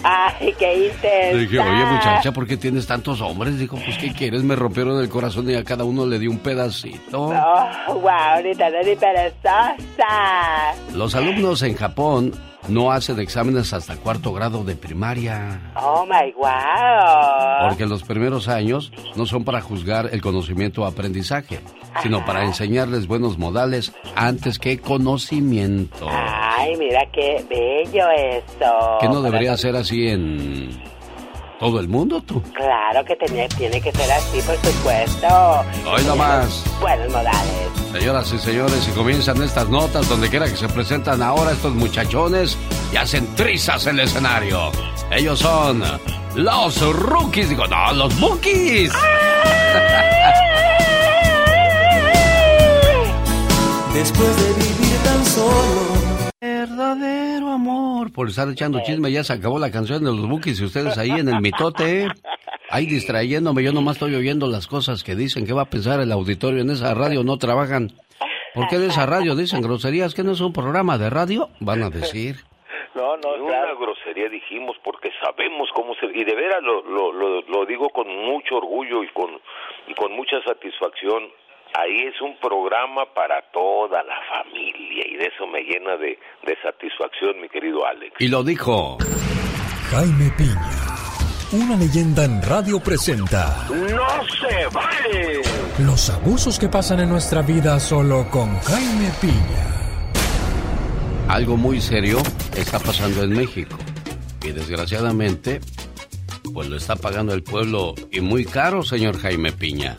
Ay, qué intensa. Le dije, oye muchacha, ¿por qué tienes tantos hombres? Dijo, pues ¿qué quieres? Me rompieron el corazón y a cada uno le di un pedacito. Oh, wow, ni tan ni perezosa. Los alumnos en Japón no hacen exámenes hasta cuarto grado de primaria. Oh my wow. Porque los primeros años no son para juzgar el conocimiento o aprendizaje, sino para enseñarles buenos modales antes que conocimiento. Ay, mira qué bello eso. ¿Que no debería ser así en todo el mundo, tú? Claro que tenía- tiene que ser así, por supuesto. Hoy nomás. Buenos modales. Señoras y señores, y comienzan estas notas donde quiera que se presentan ahora estos muchachones y hacen trizas en el escenario. Ellos son los rookies, digo, no, los bookies. Después de vivir tan solo. Amor. Por estar echando chisme, ya se acabó la canción de los bookies y ustedes ahí en el mitote. Ahí distrayéndome, yo nomás estoy oyendo las cosas que dicen. ¿Qué va a pensar el auditorio? En esa radio no trabajan. ¿Por qué en esa radio dicen groserías? ¿Que no es un programa de radio? Van a decir. No, no, una grosería dijimos porque sabemos cómo se... Y de veras lo, lo, lo, lo digo con mucho orgullo y con, y con mucha satisfacción. Ahí es un programa para toda la familia y de eso me llena de, de satisfacción, mi querido Alex. Y lo dijo. Jaime Piña, una leyenda en radio presenta ¡No se vale! los abusos que pasan en nuestra vida solo con Jaime Piña. Algo muy serio está pasando en México. Y desgraciadamente, pues lo está pagando el pueblo y muy caro, señor Jaime Piña.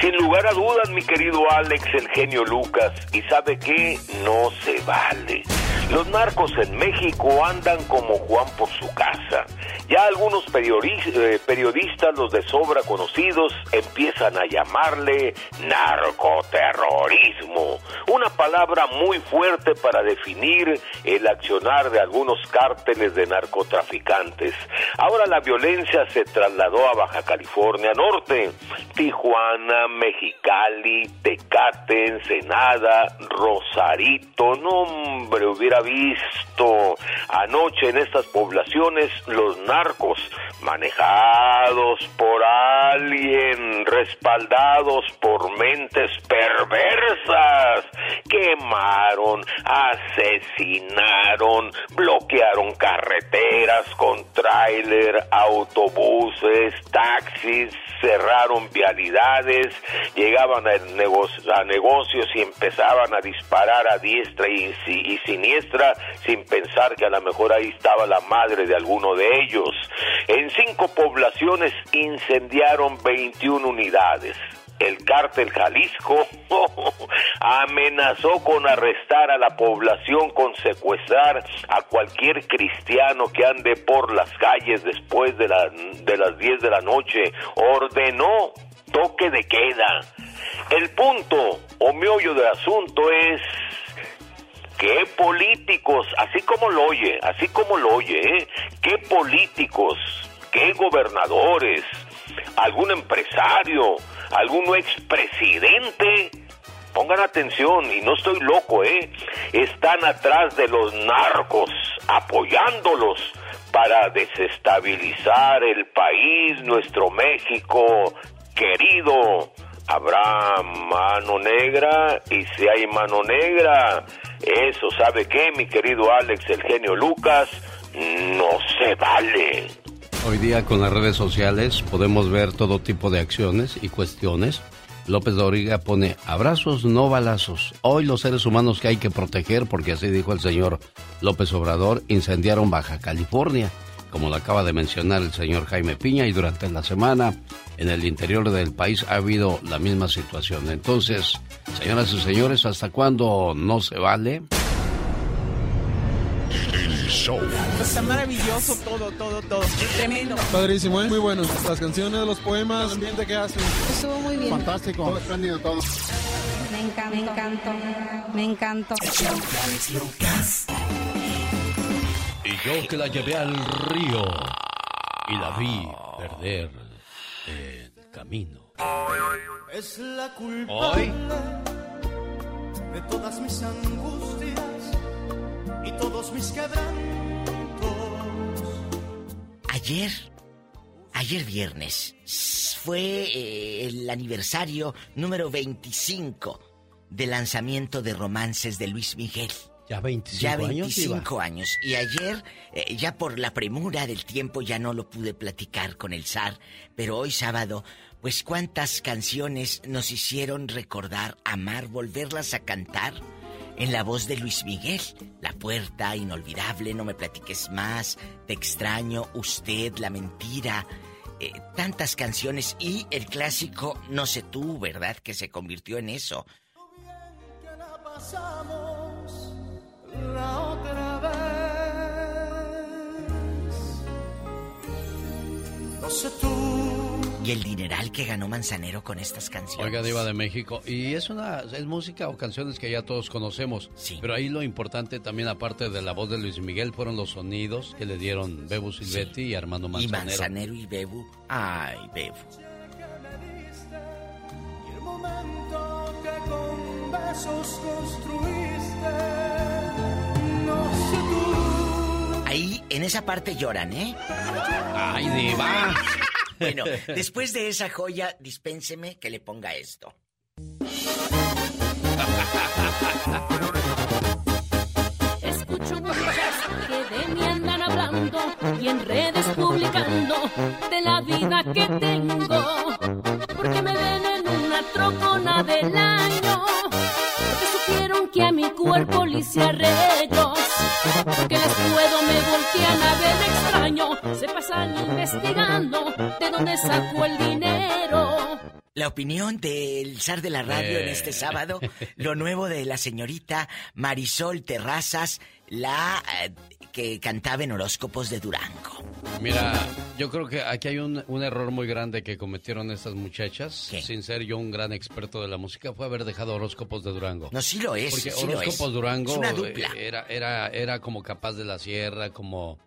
Sin lugar a dudas, mi querido Alex, el genio Lucas, y sabe que no se vale. Los narcos en México andan como Juan por su casa. Ya algunos eh, periodistas, los de sobra conocidos, empiezan a llamarle narcoterrorismo. Una palabra muy fuerte para definir el accionar de algunos cárteles de narcotraficantes. Ahora la violencia se trasladó a Baja California Norte, Tijuana, Mexicali, Tecate, Ensenada, Rosarito. No, hombre, hubiera visto anoche en estas poblaciones los narcos manejados por alguien, respaldados por mentes perversas, quemaron, asesinaron, bloquearon carreteras con tráiler, autobuses, taxis, cerraron llegaban a, nego- a negocios y empezaban a disparar a diestra y, si- y siniestra sin pensar que a lo mejor ahí estaba la madre de alguno de ellos. En cinco poblaciones incendiaron 21 unidades. El cártel Jalisco *laughs* amenazó con arrestar a la población, con secuestrar a cualquier cristiano que ande por las calles después de las 10 de la noche. Ordenó toque de queda. El punto o meollo del asunto es ¿Qué políticos, así como lo oye, así como lo oye, ¿eh? qué políticos, qué gobernadores, algún empresario, algún expresidente, pongan atención, y no estoy loco, ¿eh? Están atrás de los narcos, apoyándolos para desestabilizar el país, nuestro México querido. Habrá mano negra y si hay mano negra, eso sabe qué, mi querido Alex, el genio Lucas, no se vale. Hoy día con las redes sociales podemos ver todo tipo de acciones y cuestiones. López Doriga pone abrazos, no balazos. Hoy los seres humanos que hay que proteger, porque así dijo el señor López Obrador, incendiaron Baja California, como lo acaba de mencionar el señor Jaime Piña, y durante la semana en el interior del país ha habido la misma situación. Entonces, señoras y señores, ¿hasta cuándo no se vale? El Show. Está maravilloso todo, todo, todo. Tremendo. Padrísimo, ¿eh? Muy bueno. Las canciones, los poemas, el ambiente que hacen. Estuvo muy bien. Fantástico. Todo espléndido todo. Me encantó. Me encantó. Me encantó. Y yo que la llevé al río y la vi perder el camino. Es la culpa Hoy. de todas mis angustias y todos mis quebrantos. Ayer, ayer viernes, fue eh, el aniversario número 25 del lanzamiento de Romances de Luis Miguel. Ya 25 Ya años, 25 años. Y ayer, eh, ya por la premura del tiempo, ya no lo pude platicar con el zar. Pero hoy sábado, pues cuántas canciones nos hicieron recordar, amar, volverlas a cantar en la voz de Luis Miguel. La puerta, inolvidable, no me platiques más, te extraño, usted, la mentira. eh, tantas canciones y el clásico No sé tú, ¿verdad? Que se convirtió en eso. Que la pasamos la otra vez. No sé tú. Y el dineral que ganó Manzanero con estas canciones. Oiga, Diva de México. Y es una es música o canciones que ya todos conocemos. Pero ahí lo importante también, aparte de la voz de Luis Miguel, fueron los sonidos que le dieron Bebu Silvetti y Armando Y Manzanero. Manzanero y Bebu. Ay, Bebu. Y el momento que con besos construiste. Ahí, en esa parte lloran, ¿eh? ¡Ay, Diva! *laughs* Bueno, después de esa joya, dispénseme que le ponga esto. Escucho muchas que de mí andan hablando y en redes publicando de la vida que tengo. Porque me ven en una trocona del año. Porque supieron que a mi cuerpo le hice arreglos. Porque les puedo, me voltean a ver extraño. Se pasan investigando de dónde sacó el dinero. La opinión del zar de la radio en este Eh. sábado, lo nuevo de la señorita Marisol Terrazas, la eh, que cantaba en horóscopos de Durango. Mira, yo creo que aquí hay un, un error muy grande que cometieron estas muchachas. Sin ser yo un gran experto de la música, fue haber dejado horóscopos de Durango. No, sí lo es, Porque sí lo horóscopos es. Durango Es una eh, dupla. Era, era, era como Capaz de la Sierra, como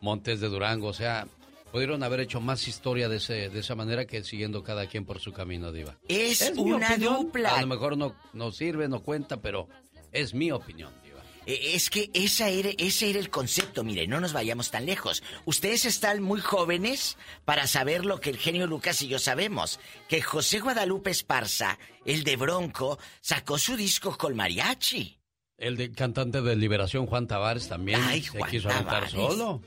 Montes de Durango. O sea, pudieron haber hecho más historia de, ese, de esa manera que siguiendo cada quien por su camino, Diva. Es mi una dupla. A lo mejor no, no sirve, no cuenta, pero es mi opinión. Eh, Es que esa era, ese era el concepto, mire, no nos vayamos tan lejos. Ustedes están muy jóvenes para saber lo que el genio Lucas y yo sabemos, que José Guadalupe Esparza, el de Bronco, sacó su disco con mariachi. El de, cantante de Liberación, Juan Tavares, también Ay, se Juan quiso aventar Tavares. solo.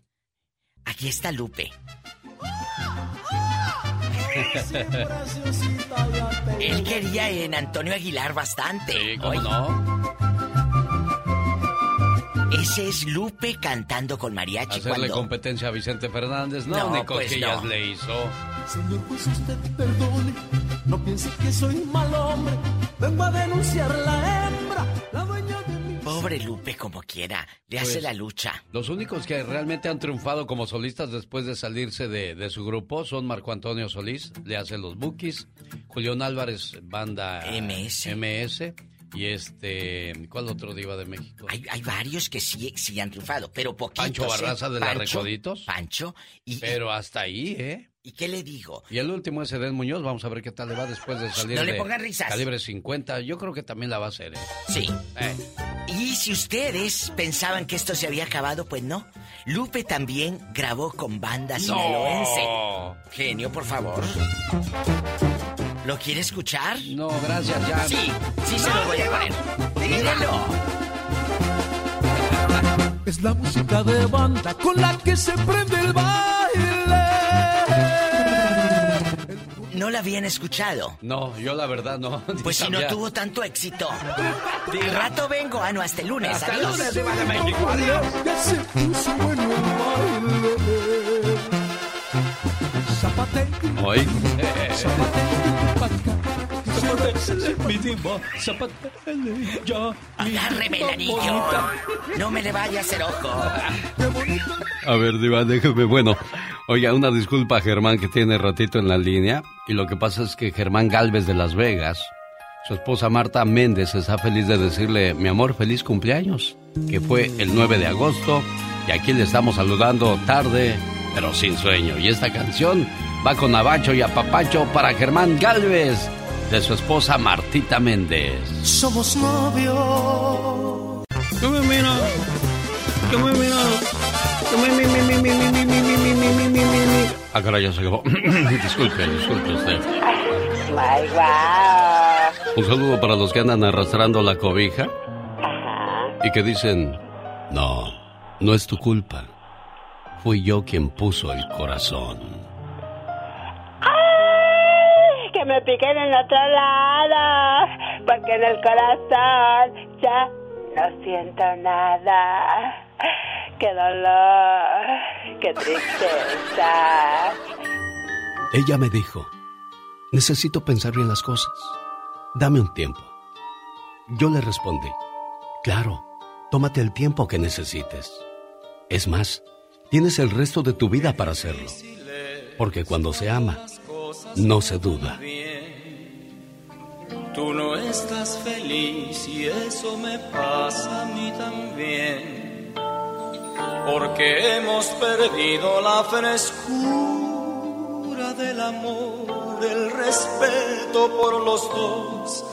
Aquí está Lupe. *laughs* Él quería en Antonio Aguilar bastante. Sí, ¿cómo Oye, no? Ese es Lupe cantando con mariachi Hacerle cuando... competencia a Vicente Fernández. No, No, ni pues cosquillas no. le hizo. Señor, pues usted perdone. No piense que soy mal hombre. Vengo a denunciar la hembra, la dueña de mi. Pobre Lupe, como quiera, le hace Pues, la lucha. Los únicos que realmente han triunfado como solistas después de salirse de, de su grupo son Marco Antonio Solís, le hace los Bookies, Julián Álvarez, banda MS. MS, y este, ¿cuál otro diva de México? Hay, hay varios que sí, sí han triunfado, pero poquitos. Pancho Barraza ¿eh? de la Pancho, Recoditos. Pancho. Y, Pero hasta ahí, ¿eh? ¿Y qué le digo? Y el último es Edén Muñoz, vamos a ver qué tal le va después de salir No le de pongan risas. Calibre 50, yo creo que también la va a hacer, ¿eh? Sí. Eh. Y si ustedes pensaban que esto se había acabado, pues no. Lupe también grabó con banda sinaloense. Genio, por favor. ¿Lo quiere escuchar? No, gracias, ya. Sí, sí se lo voy a poner. Míralo. Es la música de banda con la que se prende el baile. ¿No la habían escuchado? No, yo la verdad no. *laughs* Pues si no tuvo tanto éxito. De rato vengo. Ah, no, hasta el lunes. Hasta el Adiós. lunes, de México, adiós. Hoy. Zapateo, paca. mi diva, zapatilla. Agárreme el anillo. No me le vaya a hacer ojo. A ver, Diva, déjeme. Bueno, oiga, una disculpa a Germán que tiene ratito en la línea. Y lo que pasa es que Germán Galvez de Las Vegas, su esposa Marta Méndez, está feliz de decirle, mi amor, feliz cumpleaños, que fue el 9 de agosto. Y aquí le estamos saludando tarde, pero sin sueño. Y esta canción va con Abacho y Apapacho para Germán Galvez, de su esposa Martita Méndez. Somos novios. ¿Qué me mira? ¿Qué me mira? ¿Qué me mi, mi, mi, mi, mi, mi, mi, mi, mi, mi, mi, mi, mi? Ah, caray, ya se acabó. disculpe, disculpe usted. Ay, guau. Un saludo para los que andan arrastrando la cobija y que dicen, no, no es tu culpa. Fui yo quien puso el corazón. Me piquen en otro lado, porque en el corazón ya no siento nada. Qué dolor, qué tristeza. Ella me dijo, necesito pensar bien las cosas. Dame un tiempo. Yo le respondí, claro, tómate el tiempo que necesites. Es más, tienes el resto de tu vida para hacerlo. Porque cuando se ama, no se duda. Tú no estás feliz y eso me pasa a mí también. Porque hemos perdido la frescura del amor, el respeto por los dos,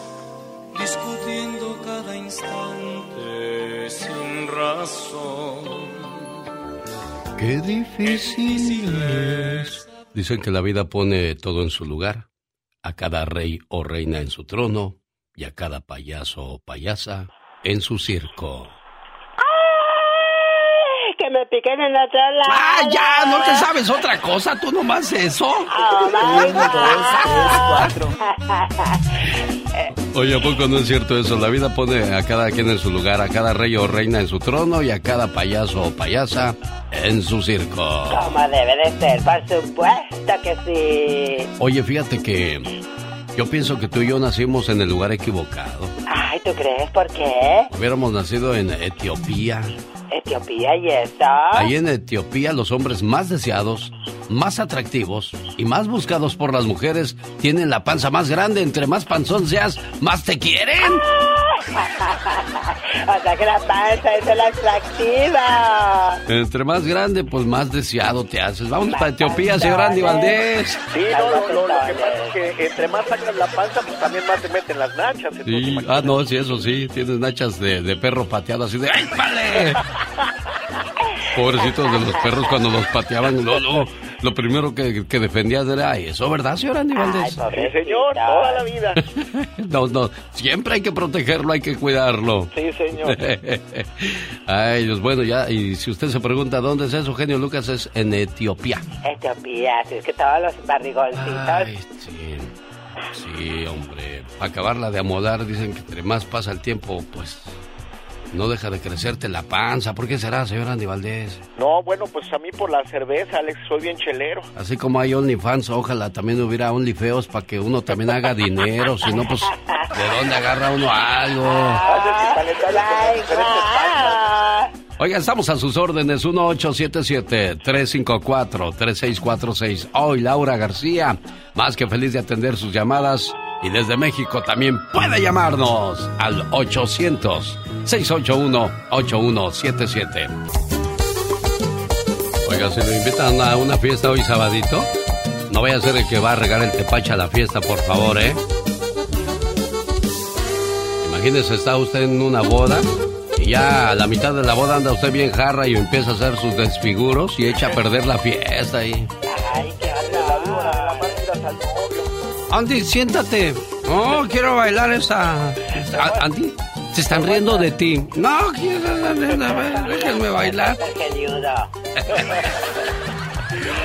discutiendo cada instante sin razón. Qué difícil es. Dicen que la vida pone todo en su lugar, a cada rey o reina en su trono y a cada payaso o payasa en su circo. Ay, que me piquen en otro lado. ¡Ah, ya! ¿No te sabes otra cosa? ¿Tú nomás eso? Oh, my God. Oye, ¿a poco no es cierto eso? La vida pone a cada quien en su lugar, a cada rey o reina en su trono y a cada payaso o payasa en su circo. Como debe de ser, por supuesto que sí. Oye, fíjate que yo pienso que tú y yo nacimos en el lugar equivocado. Ay, ¿tú crees? ¿Por qué? Hubiéramos nacido en Etiopía. Etiopía y eso. Ahí en Etiopía los hombres más deseados, más atractivos y más buscados por las mujeres tienen la panza más grande. Entre más panzón seas, más te quieren. *laughs* o sea que la panza es la atractiva. Entre más grande, pues más deseado te haces. Vamos para Etiopía, señor Andy Valdés. Sí, no, lo, lo- lo que pasa es que entre más sacas la panza, pues también más te meten las nachas. entonces, Sí, ah, no, sí, eso sí. Tienes nachas de, de perro pateado así de ¡ay, vale! *laughs* Pobrecitos de los perros cuando los pateaban, no, no, lo primero que, que defendías era "Ay, eso, ¿verdad, señor Andy Valdés? Sí, señor, toda la vida. *laughs* No, no, siempre hay que protegerlo, hay que cuidarlo. Sí, señor. *laughs* Ay, Dios, bueno, ya, y si usted se pregunta dónde es eso, genio Lucas, es en Etiopía. Etiopía, si es que todos los barrigoncitos. Ay, sí, sí, hombre, acabarla de amodar, dicen que entre más pasa el tiempo, pues no deja de crecerte la panza. ¿Por qué será, señor Andy Valdés? No, bueno, pues a mí por la cerveza, Alex, soy bien chelero. Así como hay OnlyFans, ojalá también hubiera OnlyFeos para que uno también haga dinero. Si no, pues, ¿de dónde agarra uno algo? Oiga, estamos a sus órdenes, 1877-354-3646. Hoy Laura García, más que feliz de atender sus llamadas. Y desde México también puede llamarnos al 800-681-8177. Oiga, si lo invitan a una fiesta hoy sabadito, no vaya a ser el que va a regar el tepache a la fiesta, por favor, ¿eh? Imagínese, está usted en una boda y ya a la mitad de la boda anda usted bien jarra y empieza a hacer sus desfiguros y echa a perder la fiesta ahí. Andy, siéntate. No, quiero bailar esa. A- Andy, se están riendo de ti. No, quiero. Déjenme bailar.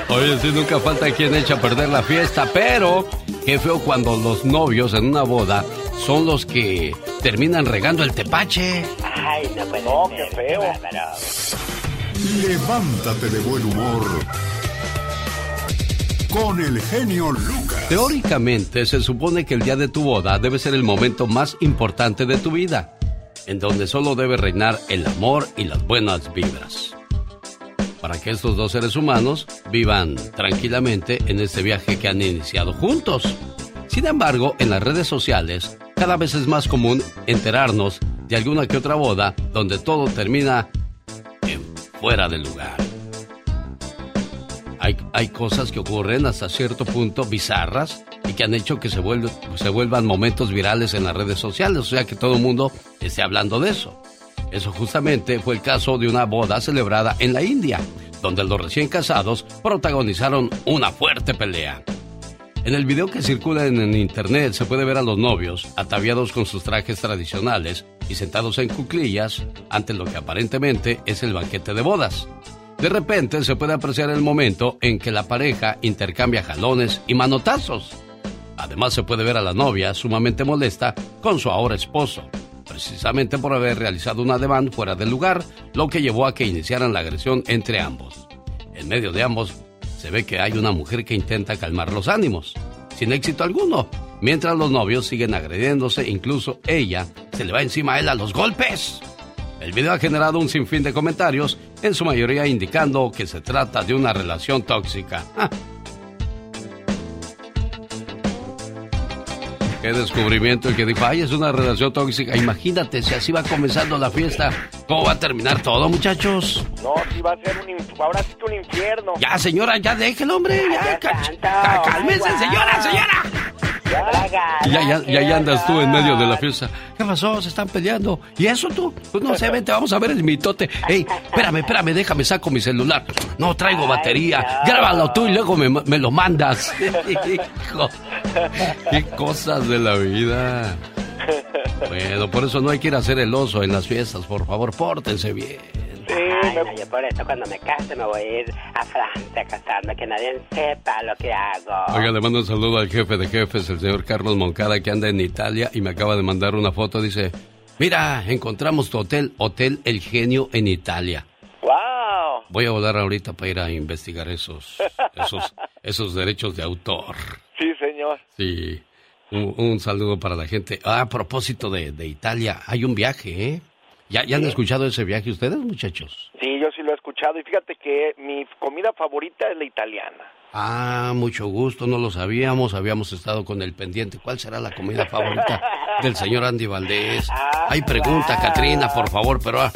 Oye, sí, nunca falta quien echa a perder la fiesta, pero qué feo cuando los novios en una boda son los que terminan regando el tepache. Ay, no puede No, ser, qué feo. Levántate de buen humor. Con el genio Lucas. Teóricamente se supone que el día de tu boda debe ser el momento más importante de tu vida, en donde solo debe reinar el amor y las buenas vibras. Para que estos dos seres humanos vivan tranquilamente en este viaje que han iniciado juntos. Sin embargo, en las redes sociales, cada vez es más común enterarnos de alguna que otra boda donde todo termina en fuera de lugar. Hay, cosas que ocurren hasta cierto punto bizarras y que han hecho que se, se vuelvan momentos virales en las redes sociales, o sea que todo el mundo esté hablando de eso. Eso justamente fue el caso de una boda celebrada en la India, donde los recién casados protagonizaron una fuerte pelea. En el video que circula en internet se puede ver a los novios ataviados con sus trajes tradicionales y sentados en cuclillas ante lo que aparentemente es el banquete de bodas. De repente se puede apreciar el momento en que la pareja intercambia jalones y manotazos. Además se puede ver a la novia sumamente molesta con su ahora esposo, precisamente por haber realizado un ademán fuera del lugar, lo que llevó a que iniciaran la agresión entre ambos. En medio de ambos se ve que hay una mujer que intenta calmar los ánimos, sin éxito alguno, mientras los novios siguen agrediéndose, incluso ella se le va encima a él a los golpes. El video ha generado un sinfín de comentarios, en su mayoría indicando que se trata de una relación tóxica. Ah. Qué descubrimiento el que dijo, ay, es una relación tóxica. Imagínate si así va comenzando la fiesta, ¿cómo va a terminar todo, muchachos? No, sí va a ser un, ahora sí que un infierno. Ya, señora, ya déjelo, hombre, ya, ya cálmese, señora, señora. Ya, ya, ya, andas tú en medio de la fiesta. ¿Qué pasó? Se están peleando. ¿Y eso tú? Pues no sé, vente, vamos a ver el mitote. Ey, espérame, espérame, déjame, saco mi celular. No traigo batería. Grábalo tú y luego me, me lo mandas. *laughs* Hijo, qué cosas de la vida. Bueno, por eso no hay que ir a hacer el oso en las fiestas, por favor, pórtense bien. Ay, no, yo por eso cuando me case me voy a ir a Francia a casarme, que nadie sepa lo que hago. Oiga, le mando un saludo al jefe de jefes, el señor Carlos Moncada, que anda en Italia y me acaba de mandar una foto. Dice, mira, encontramos tu hotel, Hotel El Genio en Italia. ¡Wow! Voy a volar ahorita para ir a investigar esos, esos, esos derechos de autor. Sí, señor. Sí. Un, un, saludo para la gente. Ah, a propósito de, de Italia, hay un viaje, ¿eh? ¿Ya, ¿Ya han escuchado ese viaje ustedes, muchachos? Sí, yo sí lo he escuchado y fíjate que mi comida favorita es la italiana. Ah, mucho gusto, no lo sabíamos, habíamos estado con el pendiente. ¿Cuál será la comida favorita del señor Andy Valdés? *laughs* Hay pregunta, Katrina, por favor, pero ah,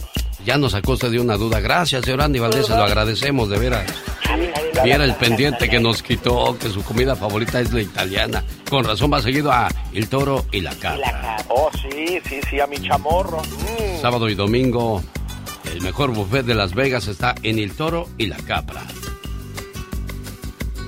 ya nos usted de una duda. Gracias, señor Andy Valdés, se lo agradecemos, de veras. Viera el pendiente que nos quitó, que su comida favorita es la italiana. Con razón va seguido a El Toro y la Cabra. Oh, sí, sí, sí, a mi chamorro. Mm. Sábado y domingo, el mejor buffet de Las Vegas está en El Toro y la Cabra.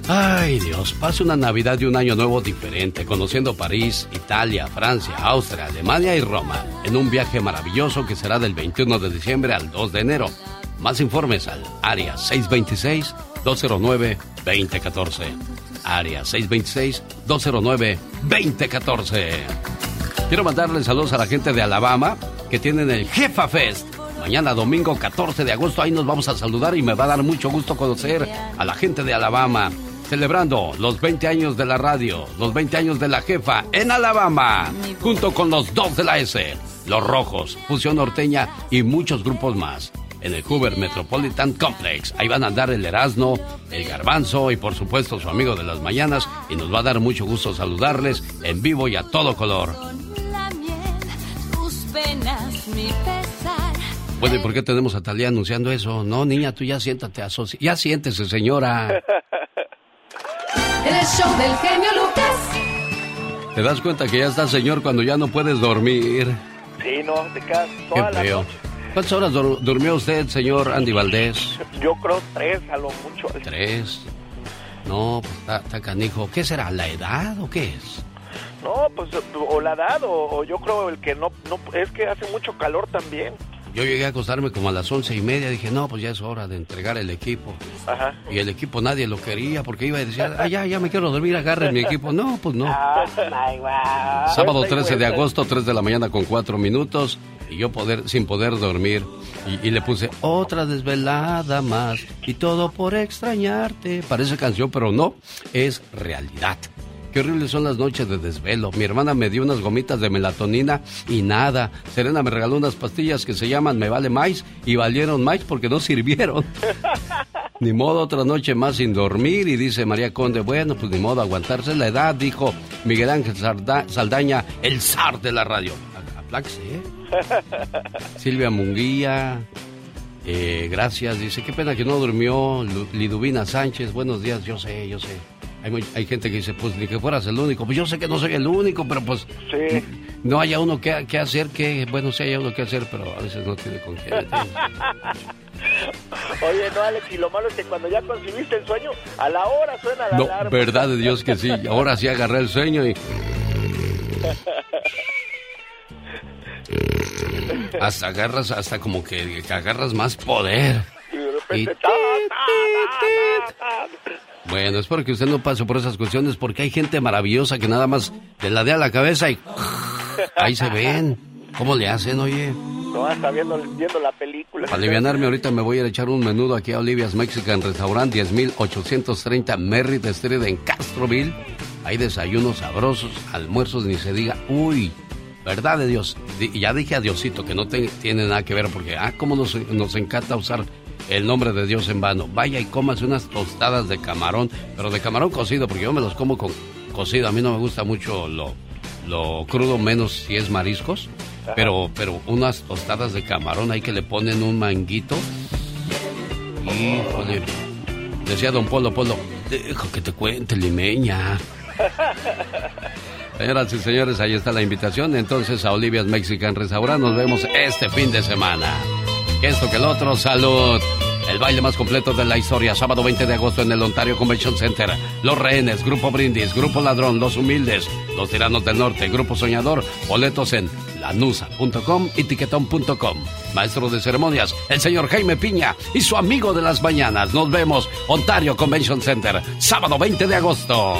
Ay Dios, pase una Navidad y un año nuevo diferente, conociendo París, Italia, Francia, Austria, Alemania y Roma, en un viaje maravilloso que será del 21 de diciembre al 2 de enero. Más informes al área 626-209-2014. Área 626-209-2014. Quiero mandarle saludos a la gente de Alabama que tienen el Jefa Fest. Mañana domingo 14 de agosto ahí nos vamos a saludar y me va a dar mucho gusto conocer a la gente de Alabama celebrando los 20 años de la radio, los 20 años de la jefa en Alabama, junto con los dos de la S, los Rojos, Fusión Norteña y muchos grupos más. En el Hoover Metropolitan Complex. Ahí van a andar el Erasmo, el Garbanzo y por supuesto su amigo de las mañanas. Y nos va a dar mucho gusto saludarles en vivo y a todo color. Bueno, ¿y por qué tenemos a Talía anunciando eso? No, niña, tú ya siéntate, asocia. Ya siéntese, señora. *laughs* El show del genio Lucas. ¿Te das cuenta que ya está señor cuando ya no puedes dormir? Sí, no, te quedas toda Qué la feo. noche. ¿Cuántas horas dur- durmió usted, señor Andy Valdés? Yo creo tres a lo mucho. Tres. No, pues está, está canijo. ¿Qué será? ¿La edad o qué es? No, pues o la edad o, o yo creo el que no, no es que hace mucho calor también. yo llegué a acostarme como a las once y media. Dije, no, pues ya es hora de entregar el equipo. Ajá. Y el equipo nadie lo quería porque iba a decir, ah, ya, ya me quiero dormir, agarren mi equipo. No, pues no. Oh. Sábado 13 de agosto, 3 de la mañana con 4 minutos. Y yo poder, sin poder dormir. Y, y le puse otra desvelada más. Y todo por extrañarte. Parece canción, pero no. Es realidad. Qué horribles son las noches de desvelo. Mi hermana me dio unas gomitas de melatonina y nada. Serena me regaló unas pastillas que se llaman Me Vale Mais y valieron más porque no sirvieron. *laughs* Ni modo, otra noche más sin dormir. Y dice María Conde, bueno, pues ni modo, aguantarse la edad, dijo Miguel Ángel Saldaña, el zar de la radio. Apláquese, ¿eh? *laughs* Silvia Munguía, eh, gracias. Dice, qué pena que no durmió Liduvina Sánchez. Buenos días, yo sé, yo sé. Hay, hay gente que dice, pues ni que fueras el único. Pues yo sé que no soy el único, pero pues Sí. no haya uno que, que hacer, que bueno, sí haya uno que hacer, pero a veces no tiene con qué. *laughs* Oye, no, Alex, y lo malo es que cuando ya concibiste el sueño, a la hora suena la No, alarma. verdad de Dios que sí. Ahora sí agarré el sueño y *laughs* hasta agarras, hasta como que, que agarras más poder. Y de. Bueno, espero que usted no pase por esas cuestiones porque hay gente maravillosa que nada más te la dé a la cabeza y ahí se ven. ¿Cómo le hacen, oye? No, está viendo, viendo la película. Para alivianarme ahorita me voy a echar un menudo aquí a Olivia's Mexican Restaurant 10830 Merritt Street en Castroville. Hay desayunos sabrosos, almuerzos ni se diga. Uy, verdad de Dios. Di- Ya dije a Diosito que no te- tiene nada que ver porque, ah, cómo nos, nos encanta usar el nombre de Dios en vano. Vaya y cómase unas tostadas de camarón, pero de camarón cocido porque yo me los como con cocido. A mí no me gusta mucho lo, lo crudo, menos si es mariscos. Pero, pero unas tostadas de camarón ahí que le ponen un manguito. Híjole. Decía don Polo Polo, dejo que te cuente, limeña. *laughs* Señoras y señores, ahí está la invitación. Entonces a Olivia's Mexican Restaurant nos vemos este fin de semana. Esto que el otro, salud. El baile más completo de la historia, sábado 20 de agosto en el Ontario Convention Center. Los rehenes, Grupo Brindis, Grupo Ladrón, Los Humildes, Los Tiranos del Norte, Grupo Soñador, boletos en lanusa.com y tiquetón.com. Maestro de ceremonias, el señor Jaime Piña y su amigo de las mañanas. Nos vemos, Ontario Convention Center, sábado 20 de agosto.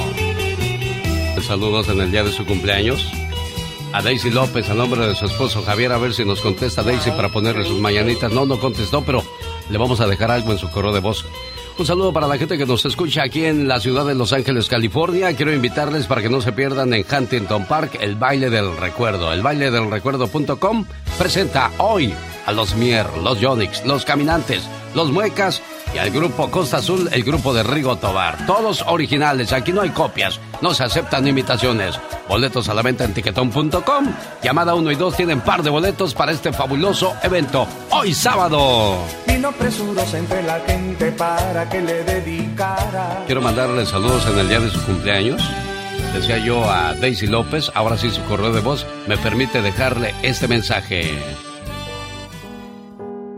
Saludos en el día de su cumpleaños. A Daisy López, a nombre de su esposo Javier, a ver si nos contesta Daisy para ponerle sus mañanitas. No, no contestó, pero le vamos a dejar algo en su correo de voz. Un saludo para la gente que nos escucha aquí en la ciudad de Los Ángeles, California. Quiero invitarles para que no se pierdan en Huntington Park el baile del recuerdo. El baile del recuerdo.com presenta hoy a los Mier, los Yonix, los Caminantes, los Muecas y al grupo Costa Azul, el grupo de Rigo Tobar. Todos originales, aquí no hay copias, no se aceptan imitaciones. Boletos a la venta en tiquetón.com. Llamada 1 y 2 tienen par de boletos para este fabuloso evento hoy sábado. Vino presurosa entre la gente para que le dedicara. Quiero mandarle saludos en el día de su cumpleaños. Decía yo a Daisy López, ahora sí su correo de voz me permite dejarle este mensaje.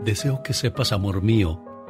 Deseo que sepas, amor mío,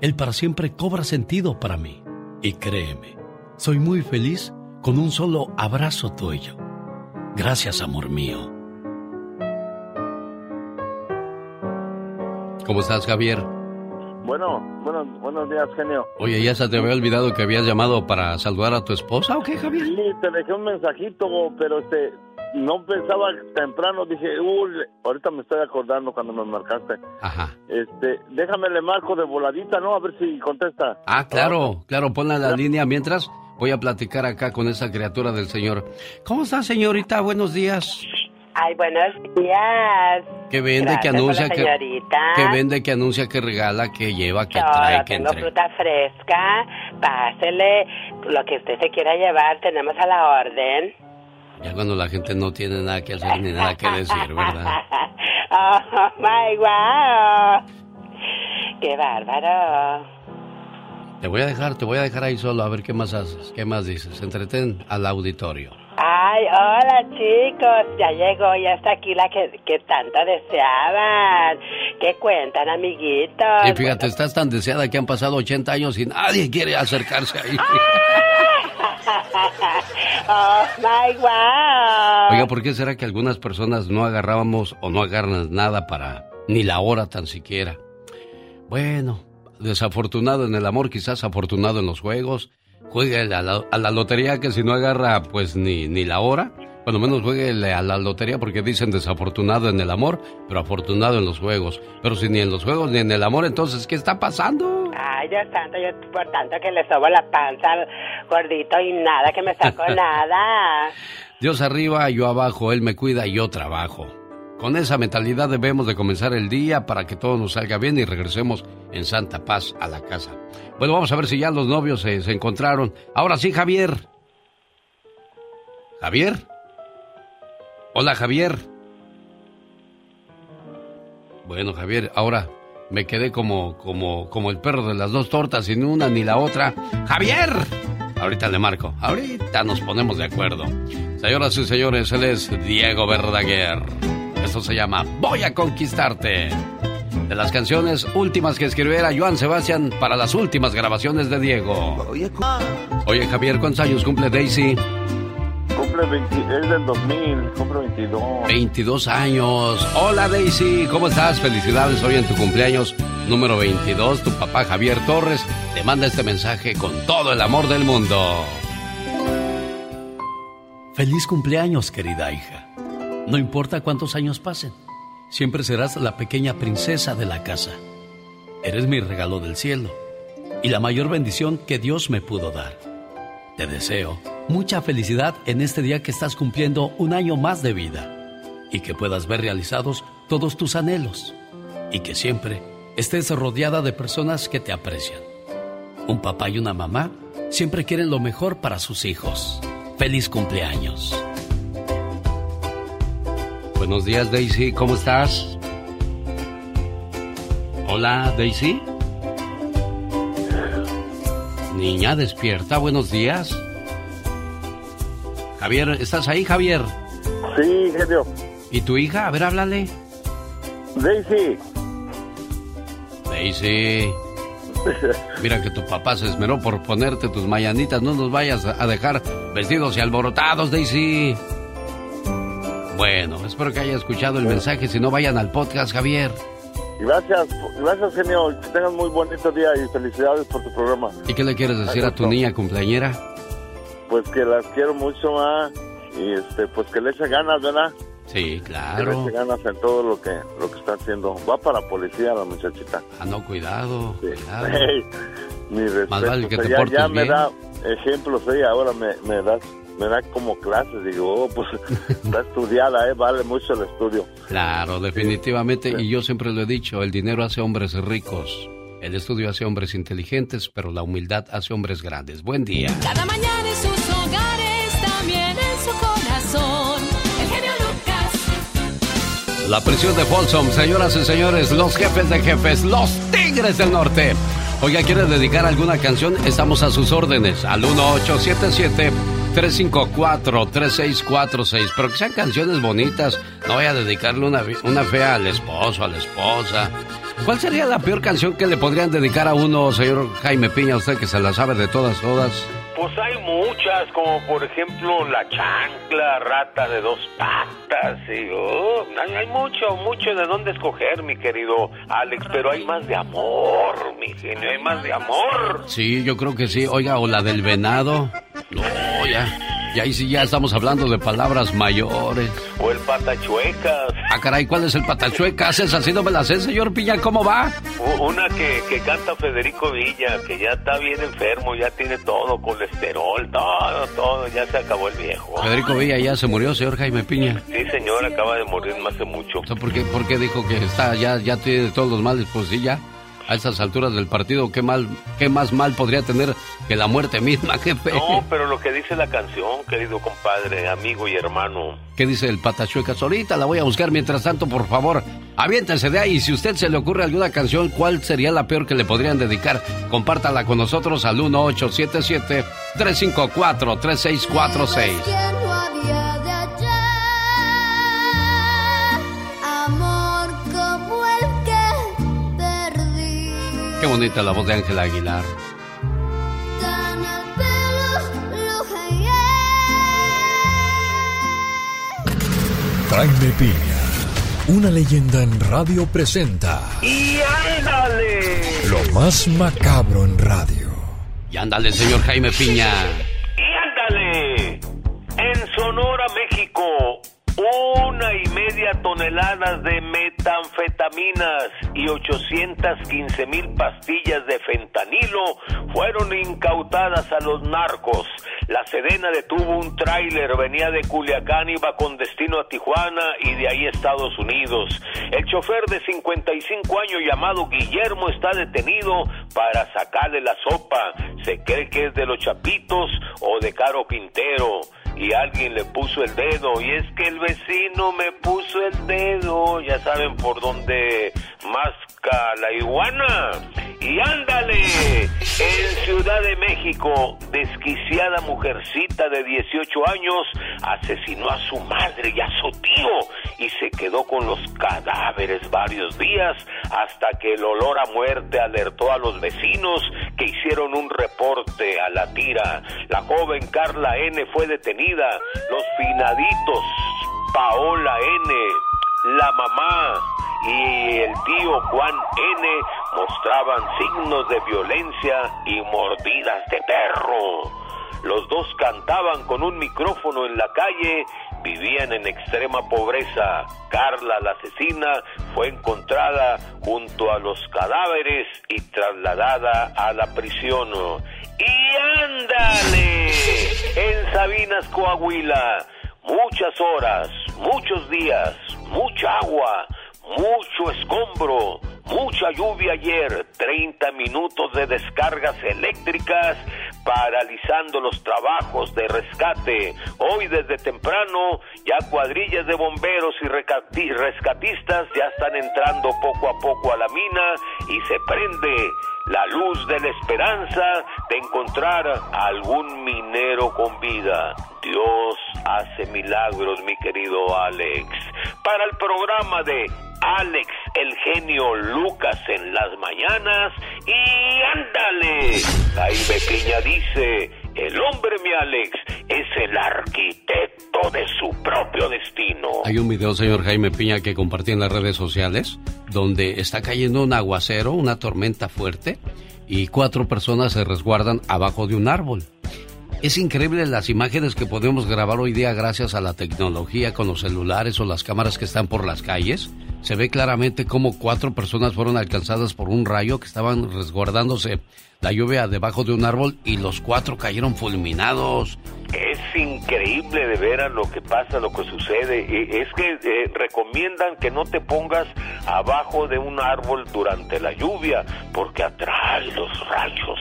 el para siempre cobra sentido para mí. Y créeme, soy muy feliz con un solo abrazo tuyo. Gracias, amor mío. ¿Cómo estás, Javier? Bueno, buenos, buenos días, genio. Oye, ¿ya se te había olvidado que habías llamado para saludar a tu esposa o qué, Javier? Sí, te dejé un mensajito, pero este, no pensaba temprano, dije, uy, ahorita me estoy acordando cuando me marcaste. Ajá. Este, déjame le marco de voladita, ¿no? A ver si contesta. Ah, claro, claro, ponla en la línea mientras voy a platicar acá con esa criatura del señor. ¿Cómo está, señorita? Buenos días. Ay, buenos días. ¿Qué vende, Gracias que anuncia, que, señorita. que vende, que anuncia, que regala, que lleva, que Todo, trae, que tengo entrega? fruta fresca, pásele lo que usted se quiera llevar, tenemos a la orden. Ya cuando la gente no tiene nada que hacer ni nada que decir, ¿verdad? *laughs* Oh, my wow. Qué bárbaro. Te voy a dejar, te voy a dejar ahí solo a ver qué más haces, qué más dices. Entretén al auditorio. Ay, hola chicos, ya llegó, ya está aquí la que, que tanto deseaban. ¿Qué cuentan, amiguitos? Y fíjate, estás tan deseada que han pasado 80 años y nadie quiere acercarse ahí. *laughs* oh my wow. Oiga, ¿por qué será que algunas personas no agarrábamos o no agarran nada para ni la hora tan siquiera? Bueno, desafortunado en el amor, quizás afortunado en los juegos. Juegue a la, lotería que si no agarra pues ni, ni la hora, cuando menos juegue a la lotería porque dicen desafortunado en el amor, pero afortunado en los juegos. Pero si ni en los juegos ni en el amor, entonces, ¿qué está pasando? Ay, Dios santo, yo por tanto que le sobo la panza al gordito y nada, que me saco *laughs* nada. Dios arriba, yo abajo, Él me cuida y yo trabajo. Con esa mentalidad debemos de comenzar el día para que todo nos salga bien y regresemos en santa paz a la casa. Bueno, vamos a ver si ya los novios se, se encontraron. Ahora sí, Javier. Javier. Hola, Javier. Bueno, Javier, ahora me quedé como, como, como el perro de las dos tortas, sin una ni la otra. ¡Javier! Ahorita le marco. Ahorita nos ponemos de acuerdo. Señoras y señores, él es Diego Verdaguer. Esto se llama Voy a conquistarte. De las canciones últimas que escribiera Joan Sebastián para las últimas grabaciones de Diego. Oye, Javier, ¿cuántos años cumple Daisy? Cumple 20, es del 2000, cumple 22. 22 años. Hola Daisy, ¿cómo estás? Felicidades hoy en tu cumpleaños número 22. Tu papá Javier Torres te manda este mensaje con todo el amor del mundo. Feliz cumpleaños, querida hija. No importa cuántos años pasen, siempre serás la pequeña princesa de la casa. Eres mi regalo del cielo y la mayor bendición que Dios me pudo dar. Te deseo mucha felicidad en este día que estás cumpliendo un año más de vida y que puedas ver realizados todos tus anhelos y que siempre estés rodeada de personas que te aprecian. Un papá y una mamá siempre quieren lo mejor para sus hijos. Feliz cumpleaños. Buenos días Daisy, ¿cómo estás? Hola Daisy. Niña, despierta, buenos días. Javier, ¿estás ahí, Javier? Sí, genio. ¿Y tu hija? A ver, háblale. Daisy. Daisy. Mira que tu papá se esmeró por ponerte tus mañanitas. No nos vayas a dejar vestidos y alborotados, Daisy. Bueno, espero que haya escuchado el mensaje. Si no, vayan al podcast, Javier. Gracias, gracias, genio. Que tengan muy bonito día y felicidades por tu programa. ¿Y qué le quieres decir a tu niña cumpleañera? Pues que las quiero mucho, ma. Y este, pues que le eche ganas, ¿verdad? Sí, Que le claro. eche ganas en todo lo que, lo que está haciendo. Va para policía la muchachita. Ah, no, cuidado, cuidado. *laughs* Hey, mi respeto. Más vale que O sea, te ya, portes ya me bien. da ejemplos ella, ahora me, me da me da como clases, digo, oh, pues *laughs* está estudiada, eh, vale mucho el estudio. Claro, definitivamente. Y yo siempre lo he dicho, el dinero hace hombres ricos. El estudio hace hombres inteligentes, pero la humildad hace hombres grandes. Buen día. Cada mañana La prisión de Folsom, señoras y señores, los jefes de jefes, los tigres del norte. Oiga, ¿quiere dedicar alguna canción? Estamos a sus órdenes al 1877-354-3646. Pero que sean canciones bonitas. No voy a dedicarle una, una fea al esposo, a la esposa. ¿Cuál sería la peor canción que le podrían dedicar a uno, señor Jaime Piña, usted que se la sabe de todas, todas? Pues hay muchas, como por ejemplo la chancla, rata de dos patas, y oh, hay, hay mucho, mucho de dónde escoger, mi querido Alex, pero hay más de amor, mi genio, hay más de amor. Sí, yo creo que sí. Oiga, o la del venado. No, ya. Y ahí sí ya estamos hablando de palabras mayores. O el patachuecas, Ah, caray, ¿cuál es el patachuecas? Esa sí no me la sé, señor Piña, ¿cómo va? una que, que canta Federico Villa, que ya está bien enfermo, ya tiene todo, colesterol, todo, todo, ya se acabó el viejo. Federico Villa ya se murió, señor Jaime Piña. Sí, señor, acaba de morir no hace mucho. ¿por qué, por qué dijo que está, ya, ya tiene todos los males? Pues sí, ya. A esas alturas del partido, ¿qué, mal, ¿qué más mal podría tener que la muerte misma, *laughs* jefe? No, pero lo que dice la canción, querido compadre, amigo y hermano. ¿Qué dice el Patachuecas? Ahorita la voy a buscar. Mientras tanto, por favor, aviéntense de ahí. Si a usted se le ocurre alguna canción, ¿cuál sería la peor que le podrían dedicar? Compártala con nosotros al 1877-354-3646. Qué bonita la voz de Ángela Aguilar. Jaime Piña, una leyenda en radio presenta. ¡Y ándale! Lo más macabro en radio. Y ándale, señor Jaime Piña. ¡Y ándale! En Sonora, México, una y media toneladas de metanfetaminas y 815 mil pastillas de fentanilo fueron incautadas a los narcos. La Sedena detuvo un tráiler, venía de Culiacán, iba con destino a Tijuana y de ahí a Estados Unidos. El chofer de 55 años llamado Guillermo está detenido para sacarle la sopa. Se cree que es de los Chapitos o de Caro Quintero y alguien le puso el dedo y es que el vecino me puso el dedo, ya saben por dónde masca la iguana. Y ándale, de México, desquiciada mujercita de 18 años asesinó a su madre y a su tío y se quedó con los cadáveres varios días hasta que el olor a muerte alertó a los vecinos que hicieron un reporte a la tira. La joven Carla N fue detenida, los finaditos Paola N, la mamá y el tío Juan N mostraban signos de violencia y mordidas de perro. Los dos cantaban con un micrófono en la calle, vivían en extrema pobreza. Carla, la asesina, fue encontrada junto a los cadáveres y trasladada a la prisión. ¡Y ándale! En Sabinas, Coahuila, muchas horas, muchos días, mucha agua, mucho escombro, mucha lluvia ayer, 30 minutos de descargas eléctricas paralizando los trabajos de rescate. Hoy desde temprano ya cuadrillas de bomberos y rescatistas ya están entrando poco a poco a la mina y se prende la luz de la esperanza de encontrar algún minero con vida. Dios hace milagros, mi querido Alex. Para el programa de Alex, el genio Lucas en las mañanas. Y ándale, Jaime Piña dice, el hombre, mi Alex, es el arquitecto de su propio destino. Hay un video, señor Jaime Piña, que compartí en las redes sociales, donde está cayendo un aguacero, una tormenta fuerte, y cuatro personas se resguardan abajo de un árbol. Es increíble las imágenes que podemos grabar hoy día gracias a la tecnología con los celulares o las cámaras que están por las calles. Se ve claramente cómo cuatro personas fueron alcanzadas por un rayo que estaban resguardándose la lluvia debajo de un árbol y los cuatro cayeron fulminados. Es increíble de veras lo que pasa, lo que sucede. Eh, Es que eh, recomiendan que no te pongas abajo de un árbol durante la lluvia porque atrae los rayos.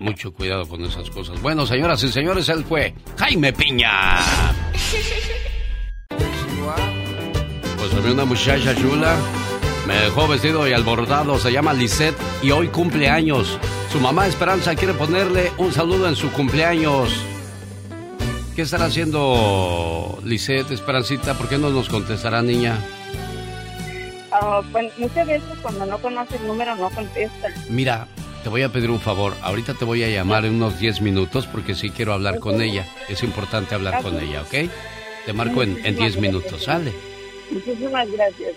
Mucho cuidado con esas cosas. Bueno, señoras y señores, él fue Jaime Piña. Pues había una muchacha chula. Me dejó vestido y alborotado. Se llama Lisette y hoy cumple años. Su mamá Esperanza quiere ponerle un saludo en su cumpleaños. ¿Qué estará haciendo Lisette, Esperancita? ¿Por qué no nos contestará, niña? Ah, bueno, muchas veces cuando no conoce el número no contesta. Mira, te voy a pedir un favor. Ahorita te voy a llamar en unos 10 minutos porque sí quiero hablar con ella. Es importante hablar con ella, ¿ok? Te marco en, en 10 minutos, ¿sale? Muchísimas gracias.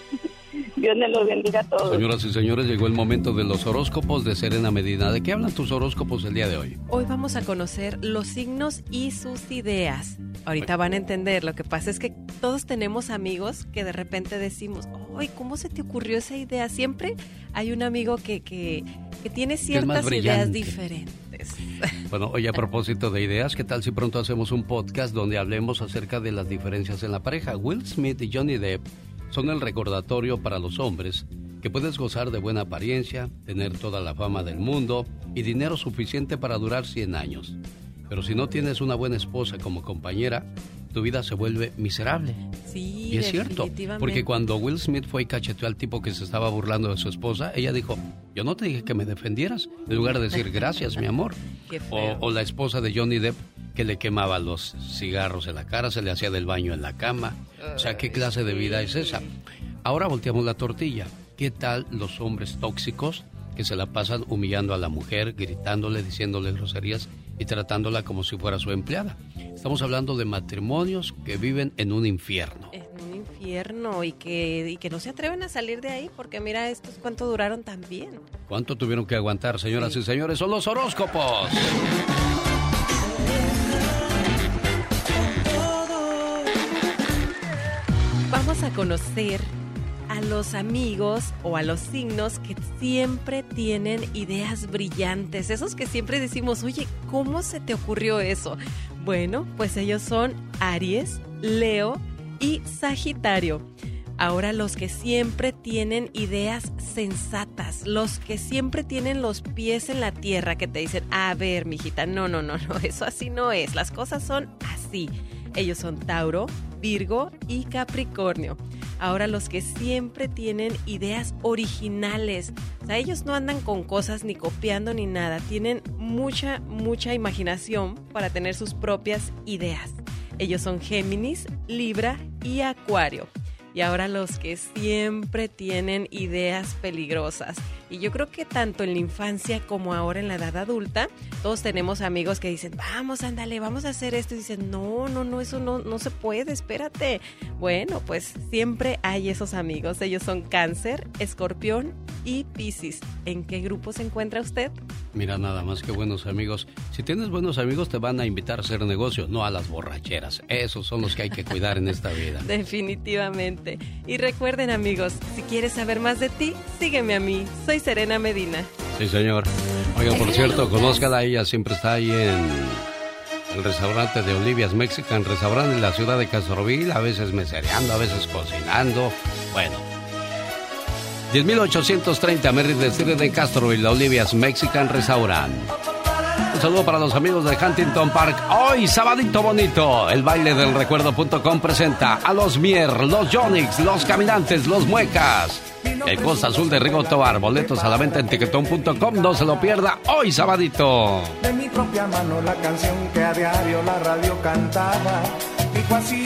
Dios me lo bendiga a todos. Señoras y señores, llegó el momento de los horóscopos de Serena Medina. ¿De qué hablan tus horóscopos el día de hoy? Hoy vamos a conocer los signos y sus ideas. Ahorita van a entender. Lo que pasa es que todos tenemos amigos que de repente decimos, ¡ay, cómo se te ocurrió esa idea! Siempre hay un amigo que, que, que tiene ciertas ideas diferentes. *laughs* Bueno, oye, a propósito de ideas, ¿qué tal si pronto hacemos un podcast donde hablemos acerca de las diferencias en la pareja? Will Smith y Johnny Depp son el recordatorio para los hombres que puedes gozar de buena apariencia, tener toda la fama del mundo y dinero suficiente para durar 100 años. Pero si no tienes una buena esposa como compañera, tu vida se vuelve miserable. Sí, Y es cierto, porque cuando Will Smith fue y cacheteó al tipo que se estaba burlando de su esposa, ella dijo, yo no te dije que me defendieras, en lugar de decir gracias, mi amor. *laughs* Qué O, feo. o la esposa de Johnny Depp que le quemaba los cigarros en la cara, se le hacía del baño en la cama. O sea, ¿qué clase de vida es esa? Ahora volteamos la tortilla. ¿Qué tal los hombres tóxicos que se la pasan humillando a la mujer, gritándole, diciéndole groserías y tratándola como si fuera su empleada? Estamos hablando de matrimonios que viven en un infierno. En un infierno y que, y que no se atreven a salir de ahí porque mira estos cuánto duraron también. ¿Cuánto tuvieron que aguantar, señoras y señores? Son los horóscopos. Vamos a conocer a los amigos o a los signos que siempre tienen ideas brillantes, esos que siempre decimos, oye, ¿cómo se te ocurrió eso? Bueno, pues ellos son Aries, Leo y Sagitario. Ahora los que siempre tienen ideas sensatas, los que siempre tienen los pies en la tierra, que te dicen, a ver, mijita, no, no, no, no, eso así no es, las cosas son así. Ellos son Tauro, Virgo y Capricornio. Ahora los que siempre tienen ideas originales. O sea, ellos no andan con cosas ni copiando ni nada. Tienen mucha, mucha imaginación para tener sus propias ideas. Ellos son Géminis, Libra y Acuario. Y ahora los que siempre tienen ideas peligrosas. Y yo creo que tanto en la infancia como ahora en la edad adulta, todos tenemos amigos que dicen, vamos, ándale, vamos a hacer esto. Y dicen, no, no, no, eso no, no se puede, espérate. Bueno, pues siempre hay esos amigos. Ellos son Cáncer, Escorpión y Piscis. ¿En qué grupo se encuentra usted? Mira, nada más que buenos amigos. Si tienes buenos amigos, te van a invitar a hacer negocio, no a las borracheras. Esos son los que hay que cuidar en esta vida. *laughs* Definitivamente. Y recuerden amigos, si quieres saber más de ti, sígueme a mí. Soy Serena Medina. Sí, señor. Oiga, por cierto, conózcala, ella siempre está ahí en el restaurante de Olivia's Mexican Restaurant en la ciudad de Castroville, a veces mesereando, a veces cocinando. Bueno. 10.830 Merritt Street de Castroville, Olivia's Mexican Restaurant. Un saludo para los amigos de Huntington Park. Hoy, sabadito bonito, el baile del recuerdo.com presenta a los Mier, los Jonix, los Caminantes, los Muecas. El Costa Azul de Rigo Tobar. Boletos a la venta en tiquetón.com. No se lo pierda hoy, sabadito. De mi propia mano la canción que a diario la radio cantaba. Dijo así.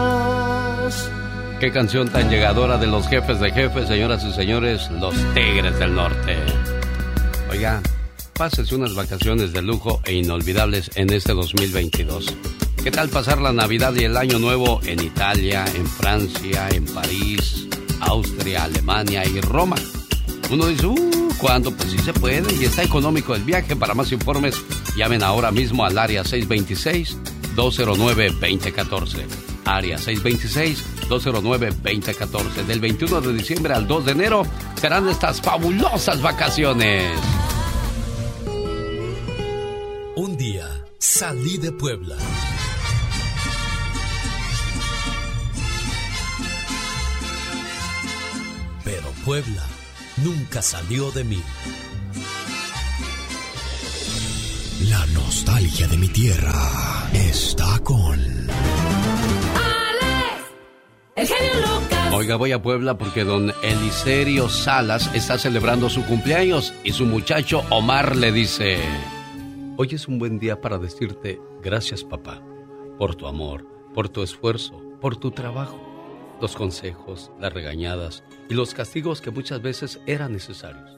Qué canción tan llegadora de los jefes de jefes, señoras y señores, los Tigres del Norte. Oiga, pásese unas vacaciones de lujo e inolvidables en este 2022. ¿Qué tal pasar la Navidad y el Año Nuevo en Italia, en Francia, en París, Austria, Alemania y Roma? Uno dice, uh, ¿cuándo? Pues sí se puede y está económico el viaje. Para más informes, llamen ahora mismo al área 626-209-2014. Área 626-209-2014. Del 21 de diciembre al 2 de enero serán estas fabulosas vacaciones. Un día salí de Puebla. Pero Puebla nunca salió de mí. La nostalgia de mi tierra está con... El genio Lucas. Oiga, voy a Puebla porque don Eliserio Salas está celebrando su cumpleaños y su muchacho Omar le dice, hoy es un buen día para decirte gracias papá por tu amor, por tu esfuerzo, por tu trabajo, los consejos, las regañadas y los castigos que muchas veces eran necesarios.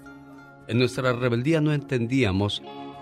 En nuestra rebeldía no entendíamos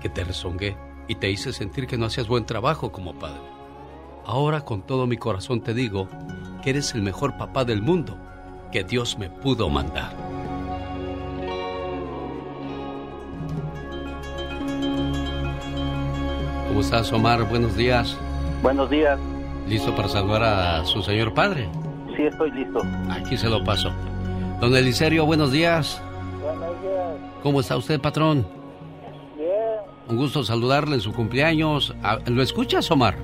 que te rezongué y te hice sentir que no hacías buen trabajo como padre. Ahora con todo mi corazón te digo que eres el mejor papá del mundo que Dios me pudo mandar. ¿Cómo estás, Omar? Buenos días. Buenos días. ¿Listo para saludar a su señor padre? Sí, estoy listo. Aquí se lo paso. Don Eliserio, buenos días. Buenos días. ¿Cómo está usted, patrón? Un gusto saludarle en su cumpleaños. ¿Lo escuchas, Omar?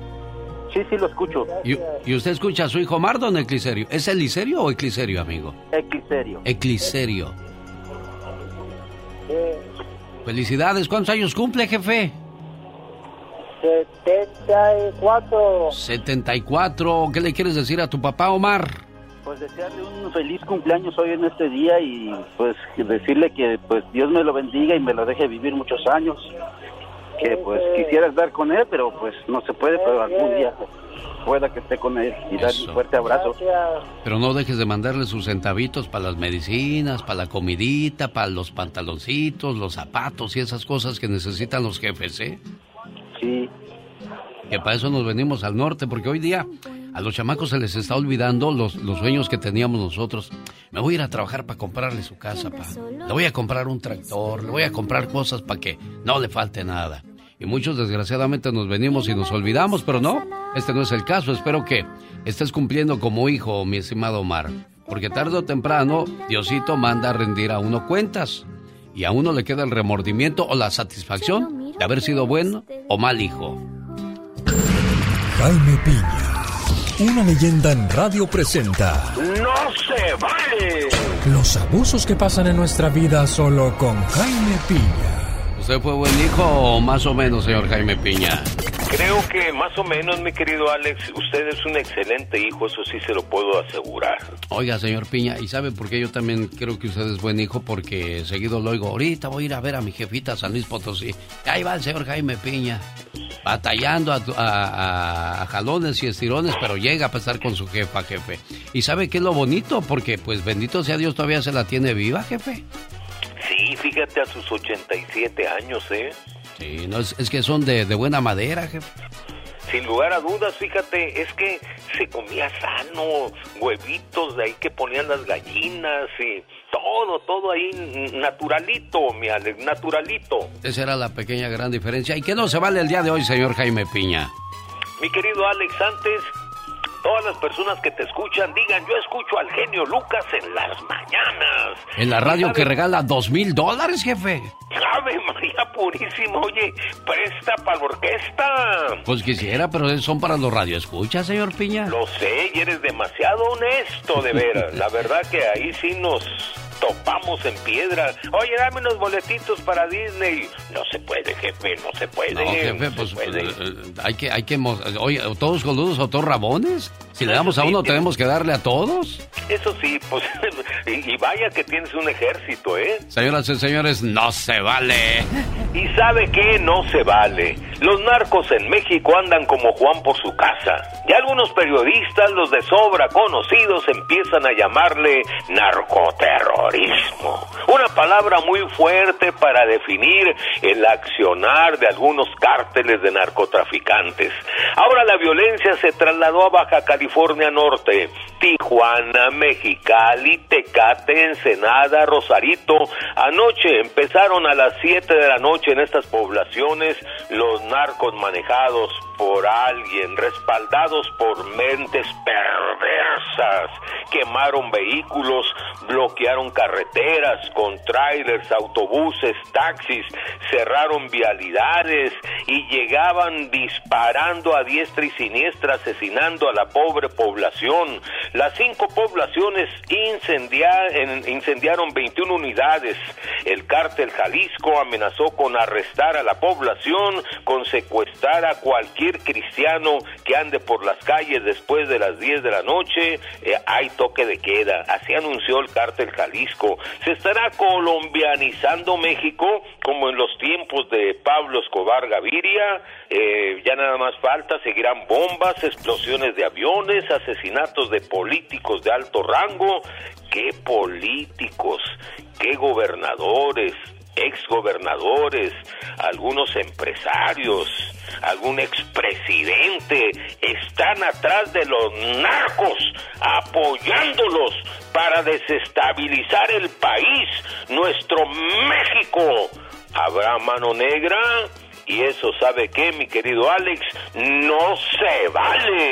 Sí, sí, lo escucho. ¿Y, y usted escucha a su hijo Omar, don Ecliserio? ¿Es Eliserio o Ecliserio, amigo? Ecliserio. Ecliserio. Felicidades. ¿Cuántos años cumple, jefe? 74. 74. ¿Qué le quieres decir a tu papá, Omar? Pues desearle un feliz cumpleaños hoy en este día y pues decirle que pues Dios me lo bendiga y me lo deje vivir muchos años. Que pues quisiera estar con él, pero pues no se puede, pero algún día pueda que esté con él y darle un fuerte abrazo. Pero no dejes de mandarle sus centavitos para las medicinas, para la comidita, para los pantaloncitos, los zapatos y esas cosas que necesitan los jefes, ¿eh? Sí. Que para eso nos venimos al norte, porque hoy día a los chamacos se les está olvidando los, los sueños que teníamos nosotros. Me voy a ir a trabajar para comprarle su casa, pa. Le voy a comprar un tractor, le voy a comprar cosas para que no le falte nada. Y muchos desgraciadamente nos venimos y nos olvidamos, pero no, este no es el caso. Espero que estés cumpliendo como hijo, mi estimado Omar. Porque tarde o temprano, Diosito manda a rendir a uno cuentas. Y a uno le queda el remordimiento o la satisfacción de haber sido bueno o mal hijo. Jaime Piña, una leyenda en radio presenta ¡No se vale! los abusos que pasan en nuestra vida solo con Jaime Piña. ¿Usted fue buen hijo o más o menos, señor Jaime Piña? Creo que más o menos, mi querido Alex, usted es un excelente hijo, eso sí se lo puedo asegurar. Oiga, señor Piña, ¿y sabe por qué yo también creo que usted es buen hijo? Porque seguido lo oigo, ahorita voy a ir a ver a mi jefita San Luis Potosí. Ahí va el señor Jaime Piña, batallando a, a- a jalones y estirones, pero llega a pasar con su jefa, jefe. ¿Y sabe qué es lo bonito? Porque, pues, bendito sea Dios, todavía se la tiene viva, jefe. Sí, fíjate a sus 87 años, ¿eh? Sí, no, es, es que son de, de buena madera, jefe. Sin lugar a dudas, fíjate, es que se comía sano, huevitos de ahí que ponían las gallinas y todo, todo ahí naturalito, mi Alex, naturalito. Esa era la pequeña gran diferencia. ¿Y qué no se vale el día de hoy, señor Jaime Piña? Mi querido Alex, antes, todas las personas que te escuchan digan, yo escucho al genio Lucas en las mañanas. En la radio ¿Y que regala dos mil dólares, jefe. Ave María Purísima, oye, presta para la orquesta. Pues quisiera, pero son para los radioescuchas, señor Piña. Lo sé, y eres demasiado honesto, de veras. La verdad que ahí sí nos topamos en piedra. Oye, dame unos boletitos para Disney. No se puede, jefe, no se puede. No, jefe, se pues puede. eh, eh, hay que, hay que, oye, todos coludos o todos rabones. Si le damos a uno, tenemos que darle a todos. Eso sí, pues, *laughs* y, y vaya que tienes un ejército, ¿eh? Señoras y señores, no se vale. ¿Y sabe qué? No se vale. Los narcos en México andan como Juan por su casa. Y algunos periodistas, los de sobra conocidos, empiezan a llamarle Una palabra muy fuerte para definir el accionar de algunos cárteles de narcotraficantes. Ahora la violencia se trasladó a Baja California Norte, Tijuana, Mexicali, Tecate, Ensenada, Rosarito. Anoche empezaron a las 7 de la noche en estas poblaciones los narcos manejados por alguien, respaldados por mentes perversas. Quemaron vehículos, bloquearon carreteras con trailers, autobuses, taxis, cerraron vialidades y llegaban disparando a diestra y siniestra, asesinando a la pobre población. Las cinco poblaciones incendia- en- incendiaron 21 unidades. El cártel Jalisco amenazó con arrestar a la población, con secuestrar a cualquier cristiano que ande por las calles después de las 10 de la noche, eh, hay toque de queda. Así anunció el cártel Jalisco. Se estará colombianizando México como en los tiempos de Pablo Escobar Gaviria. Eh, ya nada más falta, seguirán bombas, explosiones de aviones, asesinatos de políticos de alto rango. ¿Qué políticos? ¿Qué gobernadores? Exgobernadores, algunos empresarios, algún expresidente están atrás de los narcos, apoyándolos para desestabilizar el país, nuestro México. ¿Habrá mano negra? Y eso sabe que, mi querido Alex, no se vale.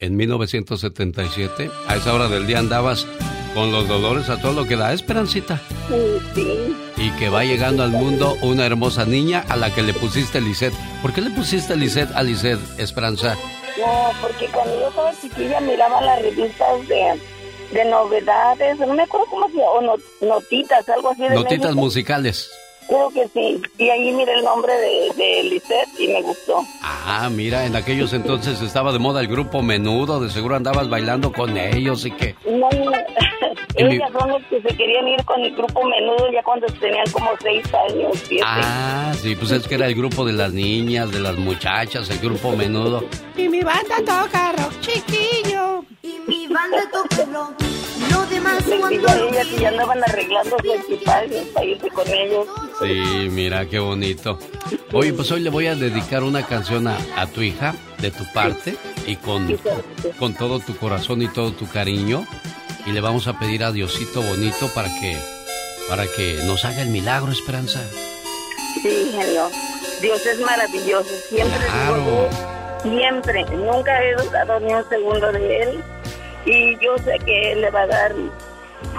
En 1977, a esa hora del día andabas con los dolores a todo lo que da, Esperancita. Sí. Y que va llegando al mundo una hermosa niña a la que le pusiste Lisette. ¿Por qué le pusiste Lisette a Lisette, Esperanza? No, porque cuando yo estaba chiquilla miraba las revistas de, de novedades, no me acuerdo cómo se llama, o no- notitas, algo así de Notitas México. musicales. Creo que sí. Y ahí miré el nombre de, de Lisette y me gustó. Ah, mira, en aquellos entonces estaba de moda el grupo Menudo, de seguro andabas bailando con ellos y que... No, no, En mi- ellas son las que se querían ir con el grupo menudo ya cuando tenían como seis años, siete. Ah, sí, pues es que era el grupo de las niñas, de las muchachas, el grupo Menudo. Y mi banda toca rock chiquillo. Y mi banda toca rock. Lo demás Les digo a ellas que ya andaban arreglando su equipaje para irse con ellos. Sí, mira, qué bonito. Oye, pues hoy le voy a dedicar una canción a, a tu hija, de tu parte, y con, con todo tu corazón y todo tu cariño. Y le vamos a pedir a Diosito bonito para que, para que nos haga el milagro, Esperanza. Sí, genio. Dios es maravilloso. Siempre digo Claro. yo, siempre. Nunca he dudado ni un segundo de él. Y yo sé que él le va a dar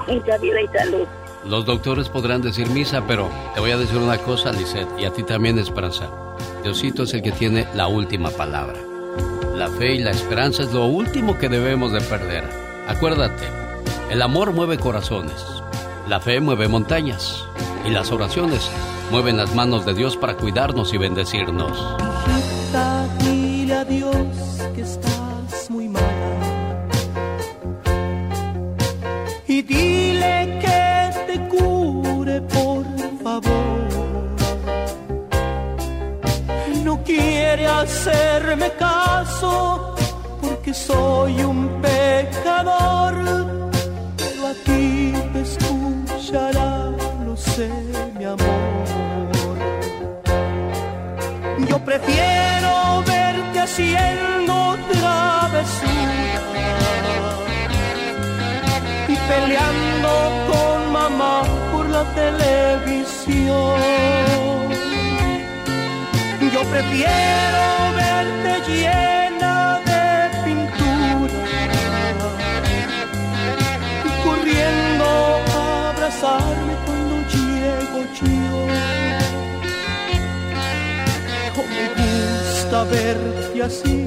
mucha vida y salud. Los doctores podrán decir misa, pero te voy a decir una cosa, Lisette, y a ti también, Esperanza. Diosito es el que tiene la última palabra. La fe y la esperanza es lo último que debemos de perder. Acuérdate, el amor mueve corazones, la fe mueve montañas y las oraciones mueven las manos de Dios para cuidarnos y bendecirnos. Y dile que te cure, por favor. No quiere hacerme caso porque soy un pecador. Pero a ti te escuchará, lo sé, mi amor. Yo prefiero verte haciendo travesura y peleando con mamá por la televisión. Yo prefiero verte llena de pintura corriendo a abrazarme cuando llego yo. Me gusta verte así,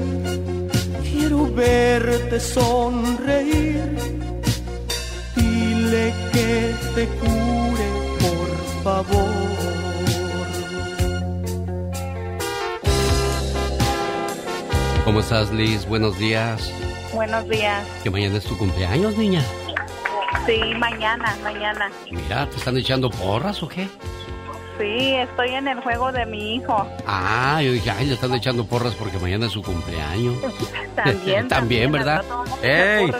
quiero verte sonreír. Dile que te cure, por favor. ¿Cómo estás, Liz? Buenos días. Buenos días. Que mañana es tu cumpleaños, niña. Sí, mañana, mañana. Mira, ¿te están echando porras o qué? Sí, estoy en el juego de mi hijo. Ah, yo dije, ay, le están echando porras porque mañana es su cumpleaños. *laughs* *laughs* También. también, ¿verdad? ¡Ey!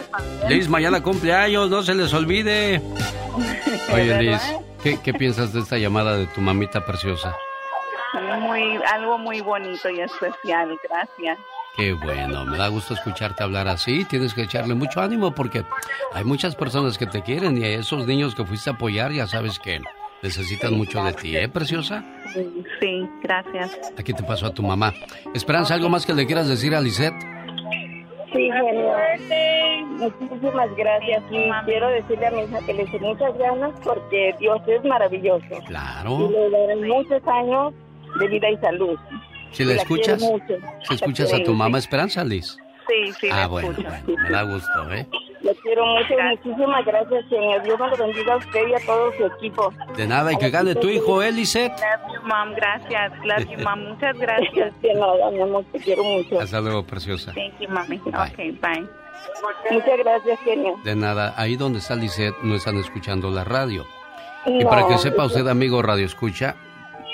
Liz, mañana cumpleaños, no se les olvide. *laughs* Oye. Liz, ¿qué, qué piensas de esta llamada de tu mamita preciosa? Muy, algo muy bonito y especial, gracias. Qué bueno, me da gusto escucharte hablar así. Tienes que echarle mucho ánimo porque hay muchas personas que te quieren y a esos niños que fuiste a apoyar ya sabes que Necesitan mucho de ti, ¿eh, preciosa? Sí, gracias. Aquí te paso a tu mamá. Esperanza, ¿algo más que le quieras decir a Lisette? Sí, genio. Muchísimas gracias. Y quiero decirle a mi hija que le eche muchas ganas porque Dios es maravilloso. Claro. Y le darán muchos años de vida y salud. Si la escuchas, mucho. si escuchas a tu mamá Esperanza, Liz. Sí, sí, Ah, bueno, escucho. bueno, me da gusto, ¿eh? Le quiero mucho. Muchísimas gracias, señor. Dios me lo bendiga a usted y a todo su equipo. De nada, y que gane tu hijo, ¿eh, Lisette? Love you, mom. Gracias. Love you, mom. Muchas gracias. *laughs* De nada, mi amor. Te quiero mucho. Hasta luego, preciosa. Thank you, mommy. Okay, bye. Muchas gracias, genio. De nada, ahí donde está Lisette no están escuchando la radio. Y No. para que sepa usted, amigo Radio Escucha,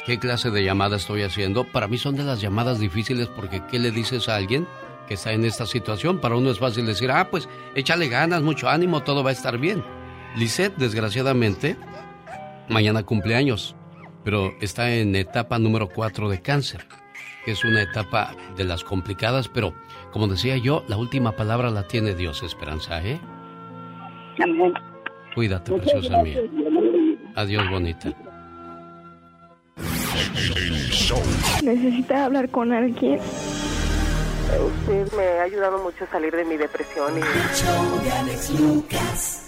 qué clase de llamada estoy haciendo, para mí son de las llamadas difíciles porque ¿qué le dices a alguien que está en esta situación? Para uno es fácil decir, ah, pues échale ganas, mucho ánimo, todo va a estar bien. Lisette, desgraciadamente, mañana cumpleaños, pero está en etapa número 4 de cáncer, que es una etapa de las complicadas, pero como decía yo, la última palabra la tiene Dios, Esperanza, ¿eh? Amén. Cuídate, preciosa mía. Adiós, bonita. ¿Necesita hablar con alguien? Usted me ha ayudado mucho a salir de mi depresión y...